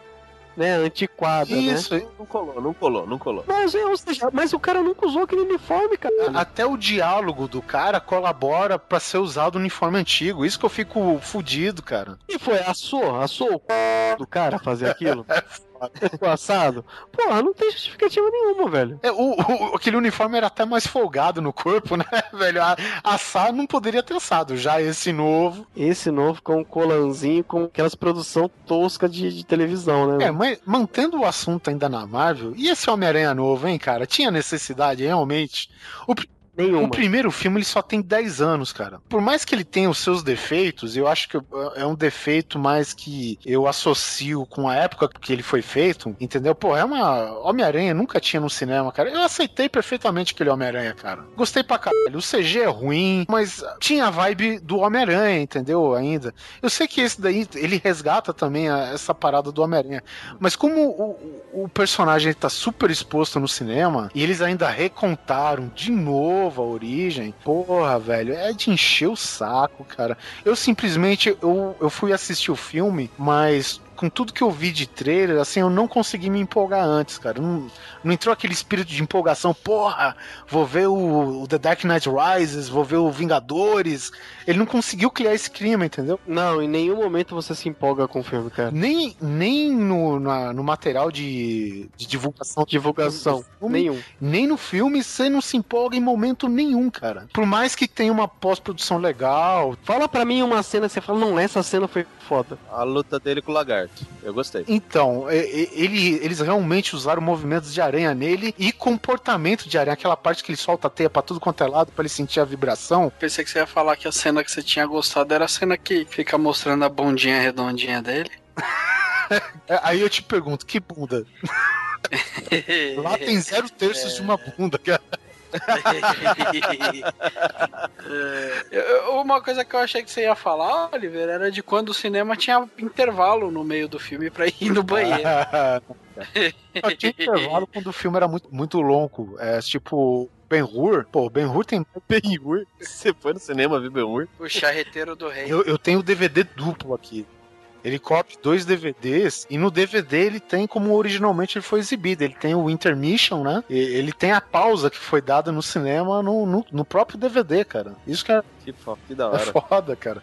né, antiquada, né? Isso, Não colou, não colou, não colou. Mas, é, ou seja, mas o cara nunca usou aquele uniforme, cara. Até o diálogo do cara colabora pra ser usado o uniforme antigo. Isso que eu fico fudido, cara. E foi, assou, assou o c... do cara fazer aquilo? o assado? Porra, não tem justificativa nenhuma, velho. É, o, o- aquele uniforme era até mais folgado no corpo, né, velho? A, assar não poderia ter assado. Já esse novo. Esse novo com um colanzinho com aquelas produção tosca de, de televisão, né? É, mas mantendo o assunto ainda na Marvel, e esse Homem-Aranha novo, hein, cara? Tinha necessidade, realmente. O, Nenhuma. o primeiro filme ele só tem 10 anos, cara. Por mais que ele tenha os seus defeitos, eu acho que é um defeito mais que eu associo com a época que ele foi feito, entendeu? Pô, é uma. Homem-Aranha nunca tinha no cinema, cara. Eu aceitei perfeitamente aquele Homem-Aranha, cara. Gostei pra caralho. O CG é ruim, mas tinha a vibe do Homem-Aranha, entendeu? Ainda. Eu sei que esse daí, ele resgata também a- essa parada do Homem-Aranha. Mas como o, o- personagem tá super exposto no cinema, e eles ainda recontaram de novo, a origem. Porra, velho, é de encher o saco, cara. Eu simplesmente, eu, eu fui assistir o filme, mas com tudo que eu vi de trailer, assim, eu não consegui me empolgar antes, cara. Não, não entrou aquele espírito de empolgação, porra, vou ver o, o The Dark Knight Rises, vou ver o Vingadores. Ele não conseguiu criar esse clima, entendeu? Não, em nenhum momento você se empolga com o filme, cara. Nem, nem no, na- no material de, de divulgação. Divulgação, filme, nenhum. Nem no filme você não se empolga em momento nenhum, cara. Por mais que tenha uma pós-produção legal. Fala pra mim uma cena que você fala, não, essa cena foi foda. A luta dele com o lagarto. Eu gostei. Então, ele, eles realmente usaram movimentos de aranha nele e comportamento de aranha. Aquela parte que ele solta a teia pra tudo quanto é lado pra ele sentir a vibração. Pensei que você ia falar que a cena que você tinha gostado era a cena que fica mostrando a bundinha redondinha dele. É, Aí eu te pergunto, que bunda? Lá tem zero terços de uma bunda, cara. Eu- Uma coisa que eu achei que você ia falar, Oliver, era de quando o cinema tinha intervalo no meio do filme pra ir no banheiro. Tinha intervalo quando o filme era muito, muito longo. É tipo. Ben Hur, pô, Ben Hur tem. Ben Hur? Você foi no cinema ver Ben Hur? O charreteiro do rei. Eu, eu tenho o DVD duplo aqui. Ele cobre dois DVDs e no DVD ele tem como originalmente ele foi exibido. Ele tem o intermission, né? E ele tem a pausa que foi dada no cinema no, no, no próprio DVD, cara. Isso que é, Que, fo- que da é hora. foda, cara.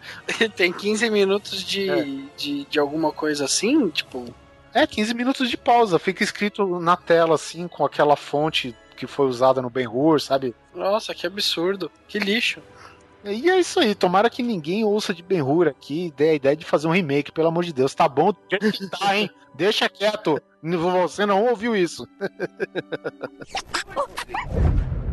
Tem 15 minutos de, É. de, de alguma coisa assim, tipo. É, 15 minutos de pausa. Fica escrito na tela, assim, com aquela fonte que foi usada no Ben Hur, sabe? Nossa, que absurdo. Que lixo. E é isso aí, tomara que ninguém ouça de Ben Hur aqui e dê a ideia de fazer um remake, pelo amor de Deus. Tá bom tá, hein? Deixa quieto. Você não ouviu isso.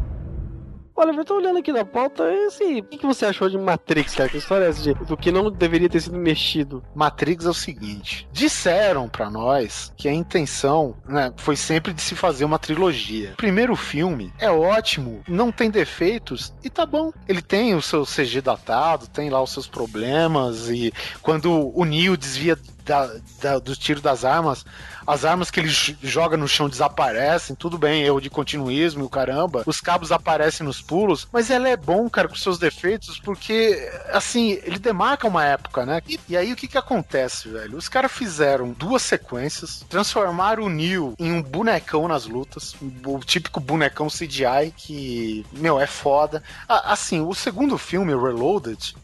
Olha, eu tô olhando aqui na pauta, esse, o que, você achou de Matrix, cara? Que história é essa de, do que não deveria ter sido mexido? Matrix é o seguinte: disseram pra nós que a intenção né, foi sempre de se fazer uma trilogia. O primeiro filme é ótimo, não tem defeitos e tá bom. Ele tem o seu CG datado, tem lá os seus problemas e quando o Neo desvia da- da- do tiro das armas, as armas que ele joga no chão desaparecem, tudo bem, erro de continuismo e o caramba. Os cabos aparecem nos pulos, mas ela é bom, cara, com seus defeitos, porque, assim, ele demarca uma época, né? E, e aí o que que acontece, velho? Os caras fizeram duas sequências, transformaram o Neo em um bonecão nas lutas, o típico bonecão CGI que, meu, é foda. Assim, o segundo filme, Reloaded,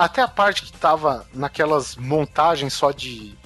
até a parte que tava naquelas montagens só de.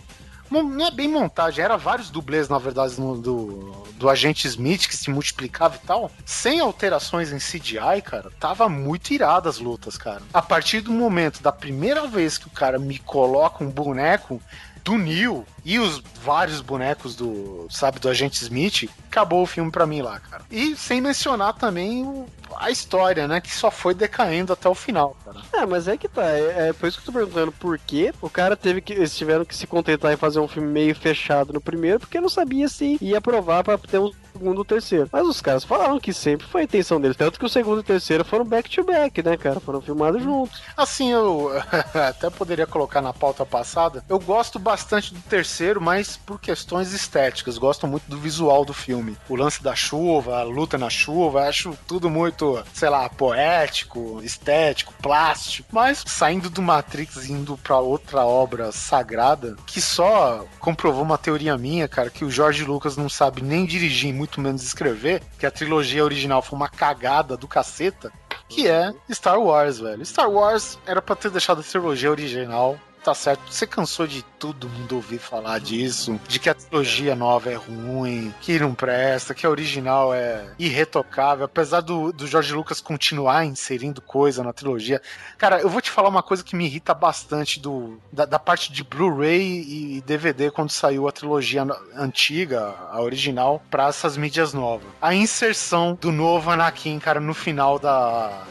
Não é bem montagem, era vários dublês, na verdade, no- do, do agente Smith que se multiplicava e tal. Sem alterações em CGI, cara, tava muito irada as lutas, cara. A partir do momento da primeira vez que o cara me coloca um boneco do Neo e os vários bonecos do, sabe, do agente Smith, acabou o filme pra mim lá, cara. E sem mencionar também o- a história, né, que só foi decaindo até o final, cara. É, mas é que tá, é, é por isso que eu tô perguntando por que o cara teve que, eles tiveram que se contentar em fazer um filme meio fechado no primeiro, porque não sabia se ia aprovar pra ter um segundo ou terceiro. Mas os caras falaram que sempre foi a intenção deles, tanto que o segundo e o terceiro foram back to back, né, cara, foram filmados juntos. Assim, eu até poderia colocar na pauta passada. Eu gosto bastante do terceiro, mas por questões estéticas. Gosto muito do visual do filme. O lance da chuva, a luta na chuva, acho tudo muito, sei lá, poético, estético, plástico. Mas saindo do Matrix e indo pra outra obra sagrada, que só comprovou uma teoria minha, cara, que o George Lucas não sabe nem dirigir, muito menos escrever, que a trilogia original foi uma cagada do caceta que é Star Wars, velho. Star Wars era pra ter deixado a trilogia original. Tá certo, você cansou de todo mundo ouvir falar disso, de que a trilogia nova é ruim, que não presta, que a original é irretocável, apesar do, do George Lucas continuar inserindo coisa na trilogia. Cara, eu vou te falar uma coisa que me irrita bastante do, da, da parte de Blu-ray e DVD quando saiu a trilogia antiga, a original, pra essas mídias novas. A inserção do novo Anakin, cara, no final da.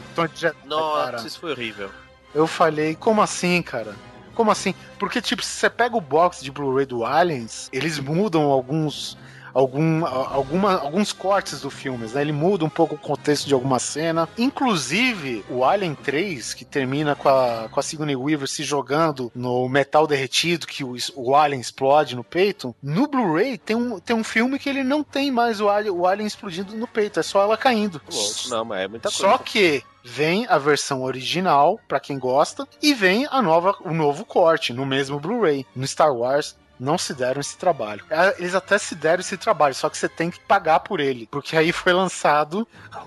Nossa, cara. isso foi horrível. Eu falei, como assim, cara? Como assim? Porque, tipo, se você pega o box de Blu-ray do Aliens, eles mudam alguns algum, alguma, alguns cortes do filme, né? Ele muda um pouco o contexto de alguma cena. Inclusive, o Alien 3, que termina com a, com a Sigourney Weaver se jogando no metal derretido, que o, o Alien explode no peito, no Blu-ray tem um, tem um filme que ele não tem mais o Alien, o Alien explodindo no peito, é só ela caindo. Louco, não, mas é muita coisa. Só que vem a versão original, pra quem gosta, e vem a nova, o novo corte no mesmo Blu-ray. No Star Wars não se deram esse trabalho. É, Eles até se deram esse trabalho, só que você tem que pagar por ele. Porque aí foi lançado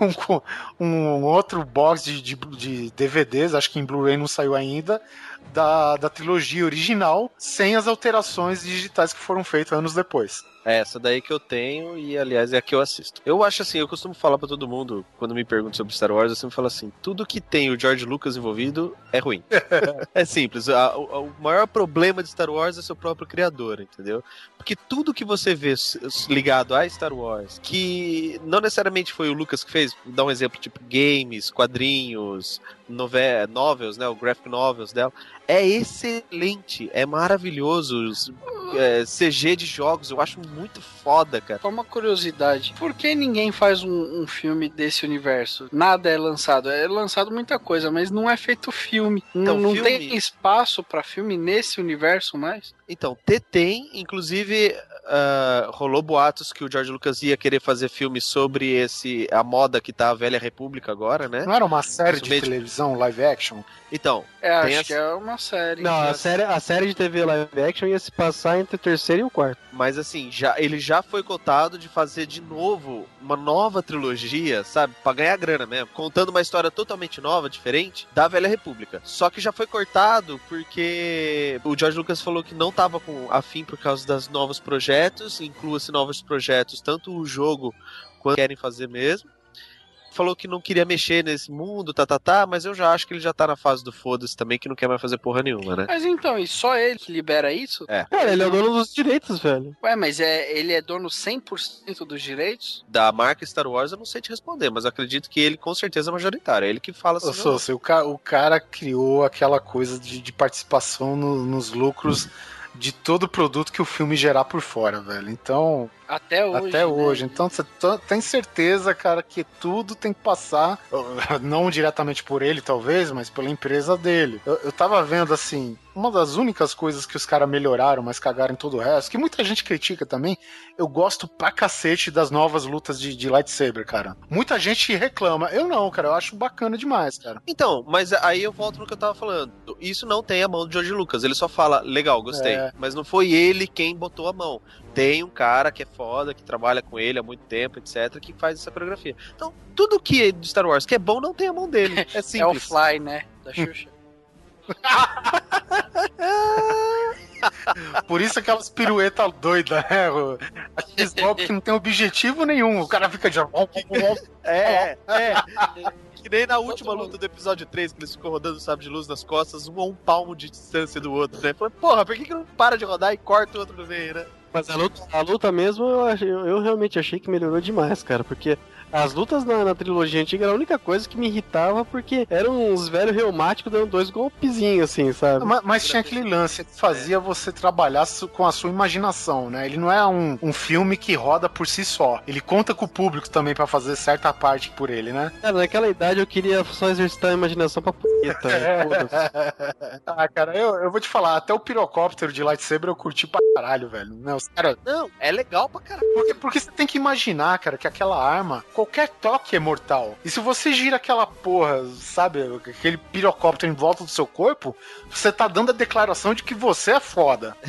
um, um outro box de, de, de DVDs, acho que em Blu-ray não saiu ainda, da, da trilogia original, sem as alterações digitais que foram feitas anos depois. É essa daí que eu tenho e, aliás, é a que eu assisto. Eu acho assim, eu costumo falar pra todo mundo, quando me perguntam sobre Star Wars, eu sempre falo assim, tudo que tem o George Lucas envolvido é ruim. é simples, a- o, o maior problema de Star Wars é seu próprio criador, entendeu? Porque tudo que você vê ligado a Star Wars, que não necessariamente foi o Lucas que fez, vou dar um exemplo, tipo games, quadrinhos, nove novels, né, o graphic novels dela, é excelente, é maravilhoso, os, é, CG de jogos, eu acho muito foda, cara. Só uma curiosidade. Por que ninguém faz um, um filme desse universo? Nada é lançado. É lançado muita coisa, mas não é feito filme. Então, não não filme- tem espaço pra filme nesse universo mais? Então, T tem, inclusive ah, rolou boatos que o George Lucas ia querer fazer filme sobre esse a moda que tá a Velha República agora, né? Não era uma série de televisão, live action? Então, É, acho que é uma série. Não, a série, a série de TV live action ia se passar entre o terceiro e o quarto. mas assim, já ele já foi cotado de fazer de novo uma nova trilogia, sabe? Pra ganhar grana mesmo, contando uma história totalmente nova, diferente da Velha República. Só que já foi cortado porque o George Lucas falou que não tava com afim por causa dos novos projetos, inclua-se novos projetos, tanto o jogo quanto querem fazer mesmo. Falou que não queria mexer nesse mundo, tá, tá, tá, mas eu já acho que ele já tá na fase do foda-se também, que não quer mais fazer porra nenhuma, né? Mas então, e só ele que libera isso? É. Cara, ele é o dono dos direitos, velho. Ué, mas é, ele é dono 100% dos direitos? da marca Star Wars, eu não sei te responder, mas acredito que ele com certeza é majoritário. É ele que fala Ô, assim. Sousa, o, ca- o cara criou aquela coisa de, de participação no- nos lucros de todo o produto que o filme gerar por fora, velho. Então, Até hoje. até né? hoje. Então, você tem certeza, cara, que tudo tem que passar, não diretamente por ele, talvez, mas pela empresa dele. Eu, eu tava vendo, assim, uma das únicas coisas que os caras melhoraram, mas cagaram em todo o resto, que muita gente critica também, eu gosto pra cacete das novas lutas de, de lightsaber, cara. Muita gente reclama. Eu não, cara, eu acho bacana demais, cara. Então, mas aí eu volto no que eu tava falando. Isso não tem a mão do George Lucas. Ele só fala, legal, gostei. É. Mas não foi ele quem botou a mão. Tem um cara que é foda, que trabalha com ele há muito tempo, etc., que faz essa coreografia. Então, tudo que é de Star Wars que é bom não tem a mão dele. É É o simples. Fly, né? Da Xuxa. Por isso aquelas piruetas doidas, né? Aqueles golpes que não tem objetivo nenhum. O cara fica de. É, é. Que nem na última luta do episódio 3, que eles ficam rodando o sabre de luz nas costas, um a um palmo de distância do outro, né? Falei, porra, por que, que não para de rodar e corta o outro no meio, né? Mas a luta, a luta mesmo, eu, achei- eu realmente achei que melhorou demais, cara. Porque as lutas na, na trilogia antiga era a única coisa que me irritava, porque eram uns velhos reumáticos dando dois golpezinhos, assim, sabe? Mas, mas tinha aquele lance que fazia você trabalhar com a sua imaginação, né? Ele não é um, um filme que roda por si só. Ele conta com o público também pra fazer certa parte por ele, né? Cara, naquela idade eu queria só exercitar a imaginação pra punheta. né? Foda-se. ah, cara, eu, eu vou te falar, até o pirocóptero de lightsaber eu curti pra caralho, velho. Né? Os cara, Não, é legal pra caralho. porque, porque você tem que imaginar, cara, que aquela arma, qualquer toque é mortal. E se você gira aquela porra, sabe, aquele pirocóptero em volta do seu corpo, você tá dando a declaração de que você é foda.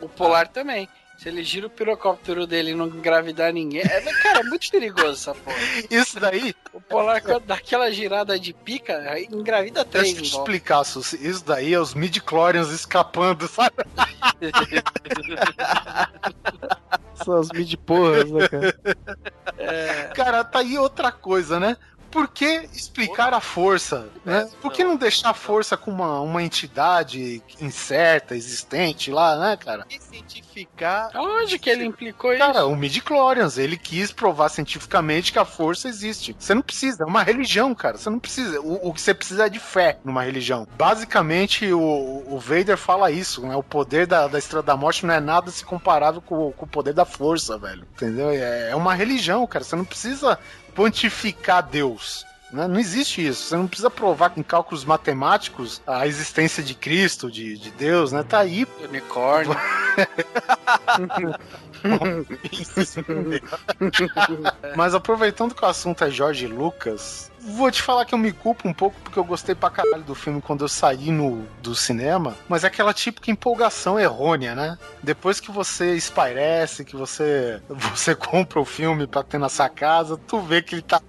O Polar também. Se ele gira o pirocóptero dele e não engravidar ninguém. É, cara, é muito perigoso essa porra. Isso daí, O Polar, quando dá aquela girada de pica, engravida três Deixa eu te explicar, Susi. Isso daí é os midi-chlorians escapando, sabe? Essas mid porras, né, cara? Cara, tá aí outra coisa, né? Por que explicar a força? Né? Por que não deixar a força com uma, uma entidade incerta, existente lá, né, cara? E cientificar. Aonde que ele implicou isso? Cara, o midi-chlorians, ele quis provar cientificamente que a força existe. Você não precisa, é uma religião, cara. Você não precisa. O, o que você precisa é de fé numa religião. Basicamente, o, o Vader fala isso, né? O poder da, da Estrela da Morte não é nada se comparável com, com o poder da força, velho. Entendeu? É, é uma religião, cara. Você não precisa pontificar Deus. né? Não existe isso. Você não precisa provar em cálculos matemáticos a existência de Cristo, de, de Deus, né? Tá aí. Unicórnio. Mas aproveitando que o assunto é Jorge Lucas, vou te falar que eu me culpo um pouco porque eu gostei pra caralho do filme quando eu saí no, do cinema, mas é aquela típica empolgação errônea, né? Depois que você espairece, que você, você compra o filme pra ter na sua casa, tu vê que ele tá.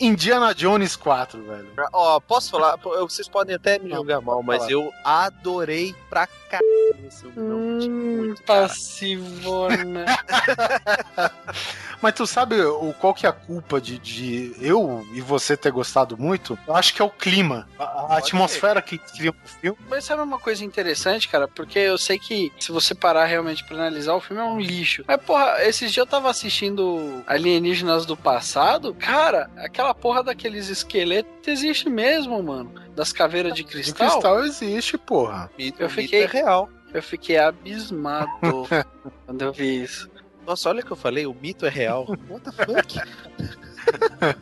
Indiana Jones 4, velho. Ó, posso falar? Vocês podem até me julgar mal, mas eu adorei pra tinha Hum, muito, cara. passivona. Mas tu sabe o, qual que é a culpa de, de eu e você ter gostado muito? Eu acho que é o clima, a, a atmosfera que cria o filme. Mas sabe uma coisa interessante, cara? Porque eu sei que se você parar realmente pra analisar, o filme é um lixo. Mas, porra, esses dias eu tava assistindo Alienígenas do Passado. Cara, aquela porra daqueles esqueletos existe mesmo, mano. Das caveiras de De cristal. cristal existe, porra. Mito, Eu mito fiquei- é real. Eu fiquei abismado quando eu vi isso. Nossa, olha o que eu falei, o mito é real. What the fuck?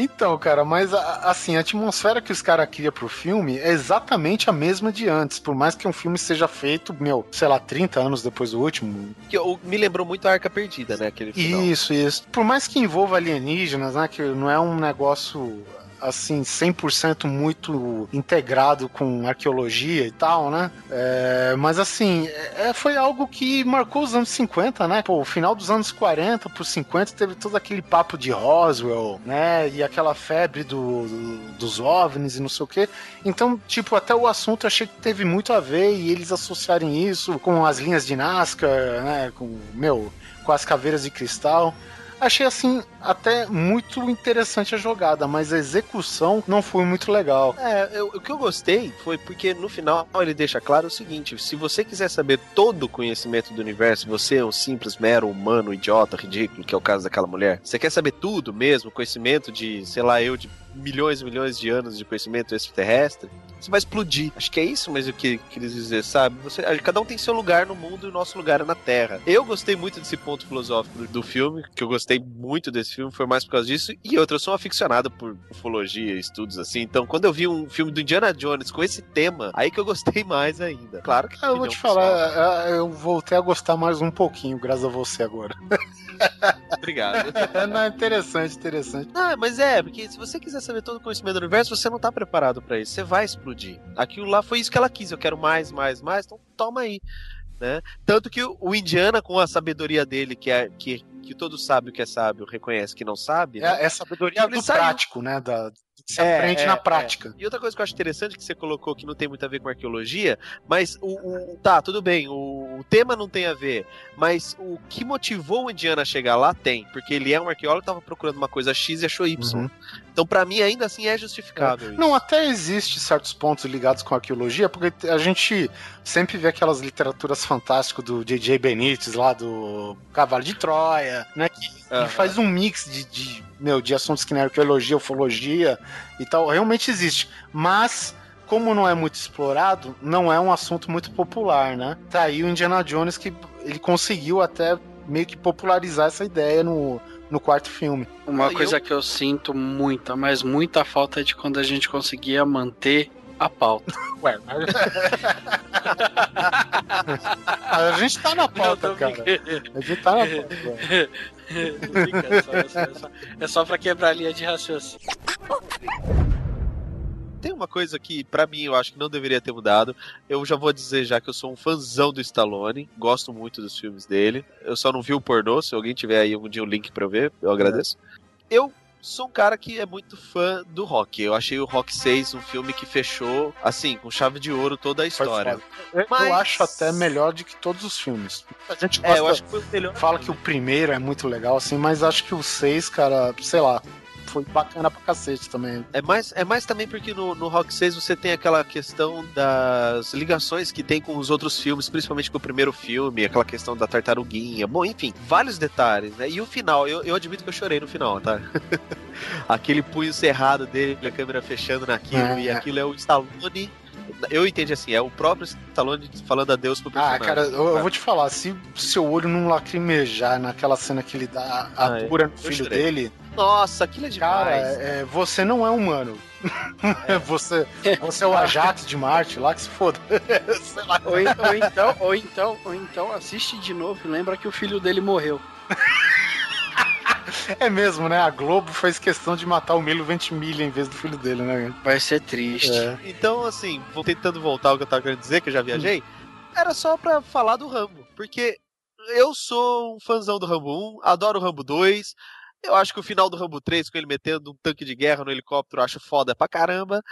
Então, cara, mas assim, a atmosfera que os caras criam pro filme é exatamente a mesma de antes. Por mais que um filme seja feito, meu, sei lá, 30 anos depois do último. que me lembrou muito a Arca Perdida, né? Aquele final. Isso, isso. Por mais que envolva alienígenas, né? Que não é um negócio assim, 100% muito integrado com arqueologia e tal, né? É, mas assim, é, foi algo que marcou os anos 50, né? Pô, o final dos anos 40 por 50 teve todo aquele papo de Roswell, né? E aquela febre do, do- dos OVNIs e não sei o quê. Então, tipo, até o assunto eu achei que teve muito a ver e eles associarem isso com as linhas de Nazca, né? Com, meu, com as caveiras de cristal. Achei assim até muito interessante a jogada, mas a execução não foi muito legal. É, eu- o que eu gostei foi porque no final ele deixa claro o seguinte: se você quiser saber todo o conhecimento do universo, você é um simples, mero humano, idiota, ridículo, que é o caso daquela mulher. Você quer saber tudo mesmo, conhecimento de, sei lá, eu, de milhões e milhões de anos de conhecimento extraterrestre, você vai explodir. Acho que é isso mesmo que que quis dizer, sabe? Você, cada um tem seu lugar no mundo e o nosso lugar é na Terra. Eu gostei muito desse ponto filosófico do, do filme, que eu gostei muito desse filme, foi mais por causa disso. E outra, eu sou um aficionado por ufologia, estudos assim. Então, quando eu vi um filme do Indiana Jones com esse tema, aí que eu gostei mais ainda. Claro que Ah, eu vou te falar, é, eu voltei a gostar mais um pouquinho, graças a você agora. Obrigado. Não, é interessante, interessante. Ah, mas é, porque se você quiser saber todo o conhecimento do universo, você não tá preparado pra isso. Você vai explodir. Aquilo lá foi isso que ela quis. Eu quero mais, mais, mais. Então toma aí. Né? Tanto que o, o Indiana, com a sabedoria dele, que é que, que todo sábio que é sábio reconhece que não sabe, né? É, é sabedoria Ele do saiu. prático, né? Da, se É, aprende é, na é. prática. E outra coisa que eu acho interessante que você colocou que não tem muito a ver com arqueologia, mas o, o- tá, tudo bem, o, o tema não tem a ver, mas o que motivou o Indiana a chegar lá tem, porque ele é um arqueólogo, tava procurando uma coisa X e achou Y. Uhum. Então pra mim ainda assim é justificável. isso. Não, até existe certos pontos ligados com a arqueologia, porque a gente sempre vê aquelas literaturas fantásticas do J.J. Benítez lá do Cavalo de Troia, né? Que, que faz um mix de, de, meu, de assuntos que nem arqueologia, ufologia e tal. Realmente existe. Mas. Como não é muito explorado, não é um assunto muito popular, né? Tá aí o Indiana Jones que ele conseguiu até meio que popularizar essa ideia no, no quarto filme. Uma Ah, coisa que eu sinto muita, mas muita falta é de quando a gente conseguia manter a pauta. Ué, mas... a gente tá na pauta, cara. brincando. A gente tá na pauta. é só- é só- é só- É só pra quebrar a linha de raciocínio. Tem uma coisa que, pra mim, eu acho que não deveria ter mudado. Eu já vou dizer já que eu sou um fãzão do Stallone. Gosto muito dos filmes dele. Eu só não vi o pornô. Se alguém tiver aí algum dia um link pra eu ver, eu agradeço. Eu sou um cara que é muito fã do Rock. Eu achei o Rock 6 um filme que fechou, assim, com chave de ouro toda a história. Eu, Mas- acho até melhor do que todos os filmes. A gente É, eu gosta- acho que foi o melhor. fala que o primeiro é muito legal, assim, mas acho que o seis, cara, sei lá. Foi bacana pra cacete também. É mais, é mais também porque no, no Rock 6 você tem aquela questão das ligações que tem com os outros filmes, principalmente com o primeiro filme, aquela questão da tartaruguinha. Bom, enfim, vários detalhes, né? E o final, eu, eu admito que eu chorei no final, tá? Aquele punho cerrado dele, a câmera fechando naquilo, É. e aquilo é o Stallone. Eu entendi assim, é o próprio Stallone falando adeus pro Ah, personagem. cara, eu, eu vou te falar, se seu olho não lacrimejar naquela cena que ele dá a Ah, cura no filho dele, Nossa, aquilo é demais. cara, é, você não é humano. você, você é o Ajax de Marte lá que se foda. Sei lá. Ou, ou então, ou então, ou então assiste de novo e lembra que o filho dele morreu. É mesmo, né? A Globo fez questão de matar o Milo Ventimiglia em vez do filho dele, né? Vai ser triste. É. Então, assim, vou tentando voltar ao que eu tava querendo dizer, que eu já viajei, era só pra falar do Rambo. Porque eu sou um fãzão do Rambo 1, adoro o Rambo 2. Eu acho que o final do Rambo 3, com ele metendo um tanque de guerra no helicóptero, eu acho foda pra caramba.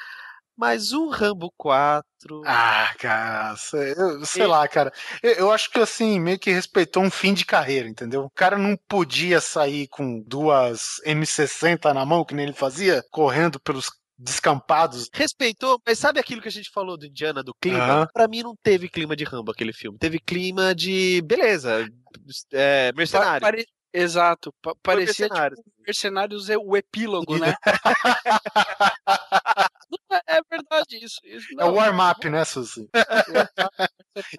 Mas o Rambo 4. Ah, cara, sei, eu- sei lá, cara. Eu, eu acho que assim, meio que respeitou um fim de carreira, entendeu? O cara não podia sair com duas M60 na mão, que nem ele fazia, correndo pelos descampados. Respeitou, mas sabe aquilo que a gente falou do Indiana, do clima? Aham. Pra mim não teve clima de Rambo aquele filme. Teve clima de. Beleza. É, mercenário. pare- Exato. pa- parecia mercenários. tipo mercenários é o epílogo, né? Não, é, é verdade isso. isso É o não, warm-up, né, Suzy?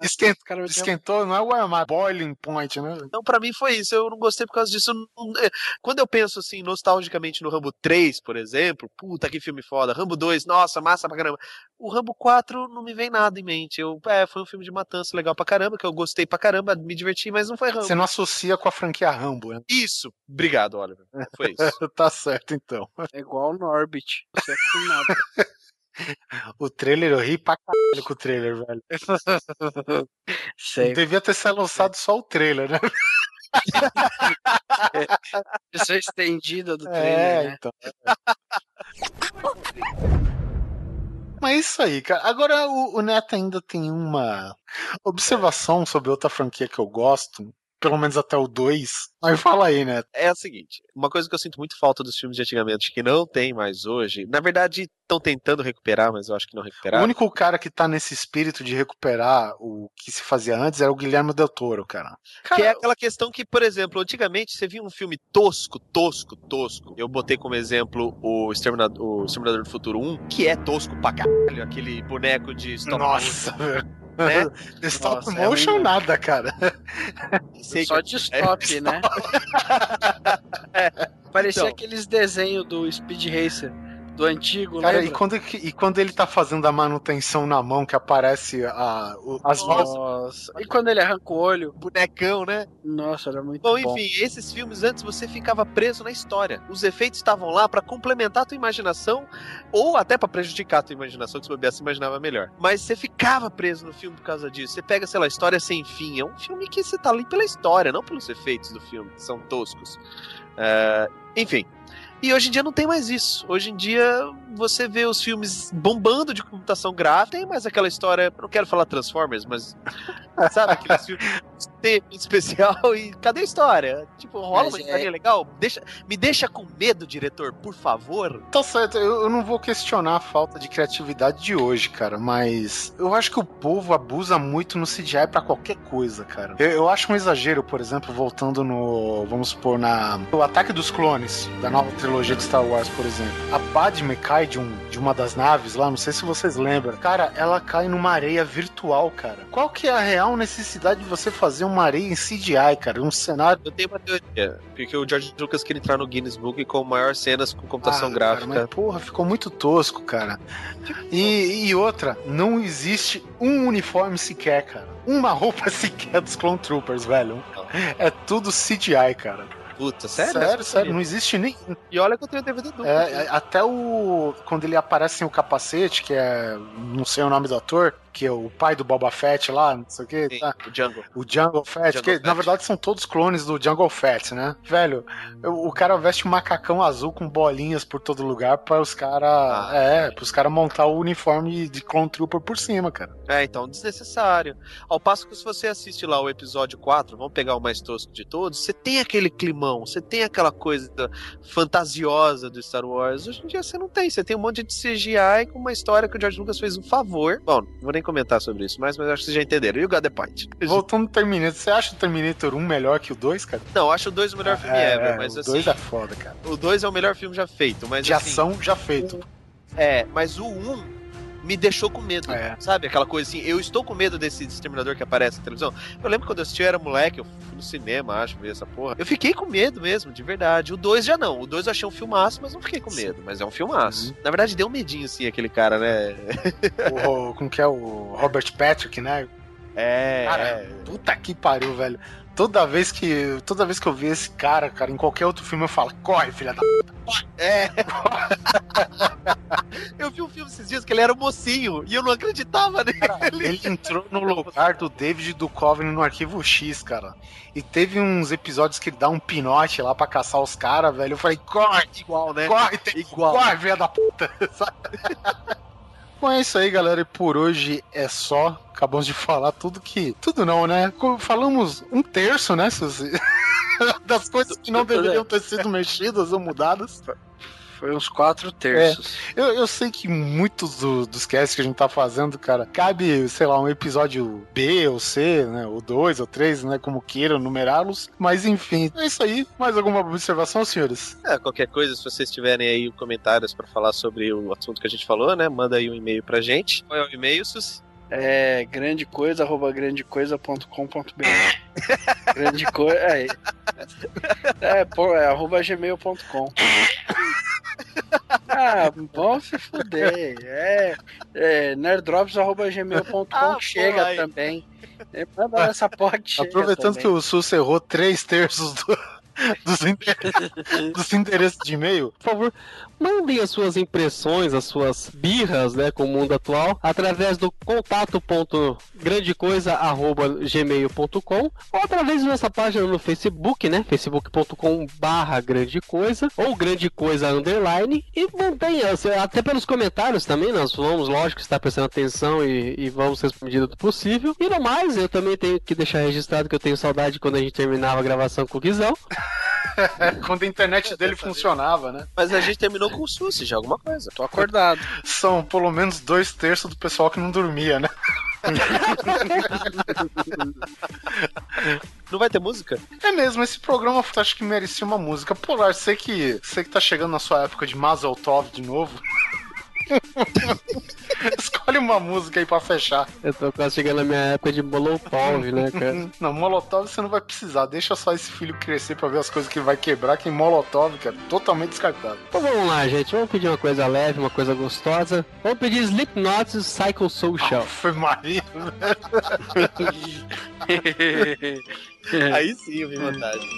Esquent- os caras meteram- Esquentou, não é o warm-up, boiling point, né? Então, pra mim foi isso. Eu não gostei por causa disso. Eu não- é, Quando eu penso assim, nostalgicamente no Rambo 3, por exemplo, puta que filme foda. Rambo 2, nossa, massa pra caramba. O Rambo 4 não me vem nada em mente. Eu, é, foi um filme de matança legal pra caramba, que eu gostei pra caramba, me diverti, mas não foi Rambo. Você não associa com a franquia Rambo, né? Isso. Obrigado, Oliver. Foi isso. tá certo, então. É igual o Norbit. Você é com nada. O trailer, eu ri pra caralho com o trailer, velho. Sei. Devia ter sido lançado só o trailer, né? Versão estendida do É, trailer, né? então. Mas é isso aí, cara. Agora o, o Neto ainda tem uma observação sobre outra franquia que eu gosto, pelo menos até o 2. Mas fala aí, Neto. É o seguinte, uma coisa que eu sinto muito falta dos filmes de antigamente, que não tem mais hoje, na verdade estão tentando recuperar, mas eu acho que não O recuperaram. único cara que tá nesse espírito de recuperar o que se fazia antes era o Guilherme Del Toro, cara. Que é aquela questão que, por exemplo, antigamente você via um filme tosco, tosco, tosco. Eu botei como exemplo o Exterminador, o Exterminador do Futuro 1, que é tosco pra caralho, aquele boneco de stop Nossa, velho. Né? Stop Nossa, é motion né? nada, cara. Sei Só de stop, né? Parecia Então. aqueles desenhos do Speed Racer, do antigo, Cara, e quando, e quando ele tá fazendo a manutenção na mão, que aparece a, o- as. Nossa. E quando ele arranca o olho? bonecão, né? Nossa, era muito Bom, bom. enfim, esses filmes antes você ficava preso na história. Os efeitos estavam lá pra complementar a tua imaginação ou até pra prejudicar a tua imaginação, que se bobear, se imaginava melhor. Mas você ficava preso no filme por causa disso. Você pega, sei lá, História Sem Fim. É um filme que você tá ali pela história, não pelos efeitos do filme, que são toscos. É, enfim. E hoje em dia não tem mais isso. Hoje em dia você vê os filmes bombando de computação gráfica, tem mais aquela história. eu Não quero falar Transformers, mas. Sabe aqueles filmes tem especial e cadê a história? Tipo, rola Mas uma é- história legal? Deixa, me deixa com medo, diretor, por favor. Tá certo, eu, eu não vou questionar a falta de criatividade de hoje, cara, mas eu acho que o povo abusa muito no CGI pra qualquer coisa, cara. Eu, eu acho um exagero, por exemplo, voltando no, vamos supor, na o Ataque dos Clones, da nova trilogia de Star Wars, por exemplo. A Padme cai de, um, de uma das naves lá, não sei se vocês lembram. Cara, ela cai numa areia virtual, cara. Qual que é a real necessidade de você fazer uma areia em CGI, cara? Um cenário Eu tenho uma teoria, porque o George Lucas quer entrar no Guinness Book com maior cenas com computação Ah, gráfica. Cara, mas, porra, ficou muito tosco, cara. E, e outra, não existe um uniforme sequer, cara. Uma roupa sequer dos Clone Troopers, velho. É tudo CGI, cara. Puta, sério? Sério, sério, não existe nem. E olha que eu tenho DVD duplo. É, é, até o. Quando ele aparece sem o capacete, que é. Não sei o nome do ator, que é o pai do Boba Fett lá, não sei o que, Sim, tá? o Django. O Jungle Fett, Jungle que Fett. na verdade são todos clones do Jungle Fett, né? Velho, o, cara veste um macacão azul com bolinhas por todo lugar para os caras. Ah. é, pros caras montar o uniforme de Clone Trooper por cima, cara. É, então, desnecessário. Ao passo que se você assiste lá o episódio 4, vamos pegar o mais tosco de todos, você tem aquele climão, você tem aquela coisa fantasiosa do Star Wars. Hoje em dia você não tem, você tem um monte de CGI com uma história que o George Lucas fez um favor. Bom, não vou nem comentar sobre isso, mas, mas acho que vocês já entenderam. E o God the Point? Voltando no Terminator, você acha o Terminator 1 melhor que o 2, cara? Não, eu acho o 2 o melhor filme é, ever, é, mas o assim. 2 é foda, cara. O 2 é o melhor filme já feito, mas De assim, ação já feito. É, mas o 1 me deixou com medo. É. Sabe? Aquela coisa assim, eu estou com medo desse exterminador que aparece na televisão. Eu lembro quando eu assisti, eu era moleque, eu fui no cinema, acho, ver essa porra. Eu fiquei com medo mesmo, de verdade. O 2 já não. O 2 eu achei um filmaço, mas não fiquei com medo. Mas é um filmaço. Na verdade, deu um medinho, assim, aquele cara, né? O, como que é o Robert Patrick, né? É. Cara, é. puta que pariu, velho. Toda vez que toda vez que eu vi esse cara, cara, em qualquer outro filme eu falo, corre, filha da É. eu vi um filme esses dias que ele era um mocinho e eu não acreditava nele. Ele entrou no lugar do David Duchovny no Arquivo X, cara. E teve uns episódios que ele dá um pinote lá pra caçar os caras, velho. Eu falei, corre, Igual, né? corre, tem- Igual. corre, filha da puta. Bom, é isso aí, galera. E por hoje é só. Acabamos de falar tudo que. Tudo não, né? Falamos um terço, né, Suzy? Das coisas que não deveriam ter sido mexidas ou mudadas. Foi uns quatro terços. Eu, eu sei que muitos do- dos casts que a gente tá fazendo, cara, cabe, sei lá, um episódio B ou C, né? Ou dois ou três, né? Como queiram numerá-los. Mas enfim, é isso aí. Mais alguma observação, senhores? É, qualquer coisa, se vocês tiverem aí comentários pra falar sobre o assunto que a gente falou, né? Manda aí um e-mail pra gente. Qual é o e-mail, Sus? É grande coisa, arroba grandecoisa.com.br. grande coisa. É, é, pô, é arroba gmail.com. Ah, vão se fuder. É, é nerddrops.gmail.com Ah, que chega pô, também. É, manda essa porra que Aproveitando que o Sus errou três terços do- dos, endereços, dos de e-mail, Por favor, mandem as suas impressões, as suas birras, né, com o mundo atual, através do contato.grandecoisa.gmail.com ou através da nossa página no Facebook, né, facebook.com barra grande coisa ou grande coisa underline e mantenha, até pelos comentários também, nós vamos, lógico, estar prestando atenção e, e vamos responder do possível. E no mais, eu também tenho que deixar registrado que eu tenho saudade quando a gente terminava a gravação com o Guizão. quando a internet dele funcionava, né? Mas a gente terminou com o Susi, já alguma coisa. Tô acordado. São pelo menos dois terços do pessoal que não dormia, né? Não vai ter música? É mesmo, esse programa acho que merecia uma música. Polar, sei que, sei que tá chegando na sua época de Mazel Tov de novo. Escolhe uma música aí pra fechar. Eu tô quase chegando na minha época de Molotov, né, cara? Não, Molotov você não vai precisar. Deixa só esse filho crescer pra ver as coisas que ele vai quebrar. Que Molotov, cara, totalmente descartável. Então vamos lá, gente. Vamos pedir uma coisa leve, uma coisa gostosa. Vamos pedir Slipknot Psycho Social. Foi Maria. Aí sim, eu vi vantagem.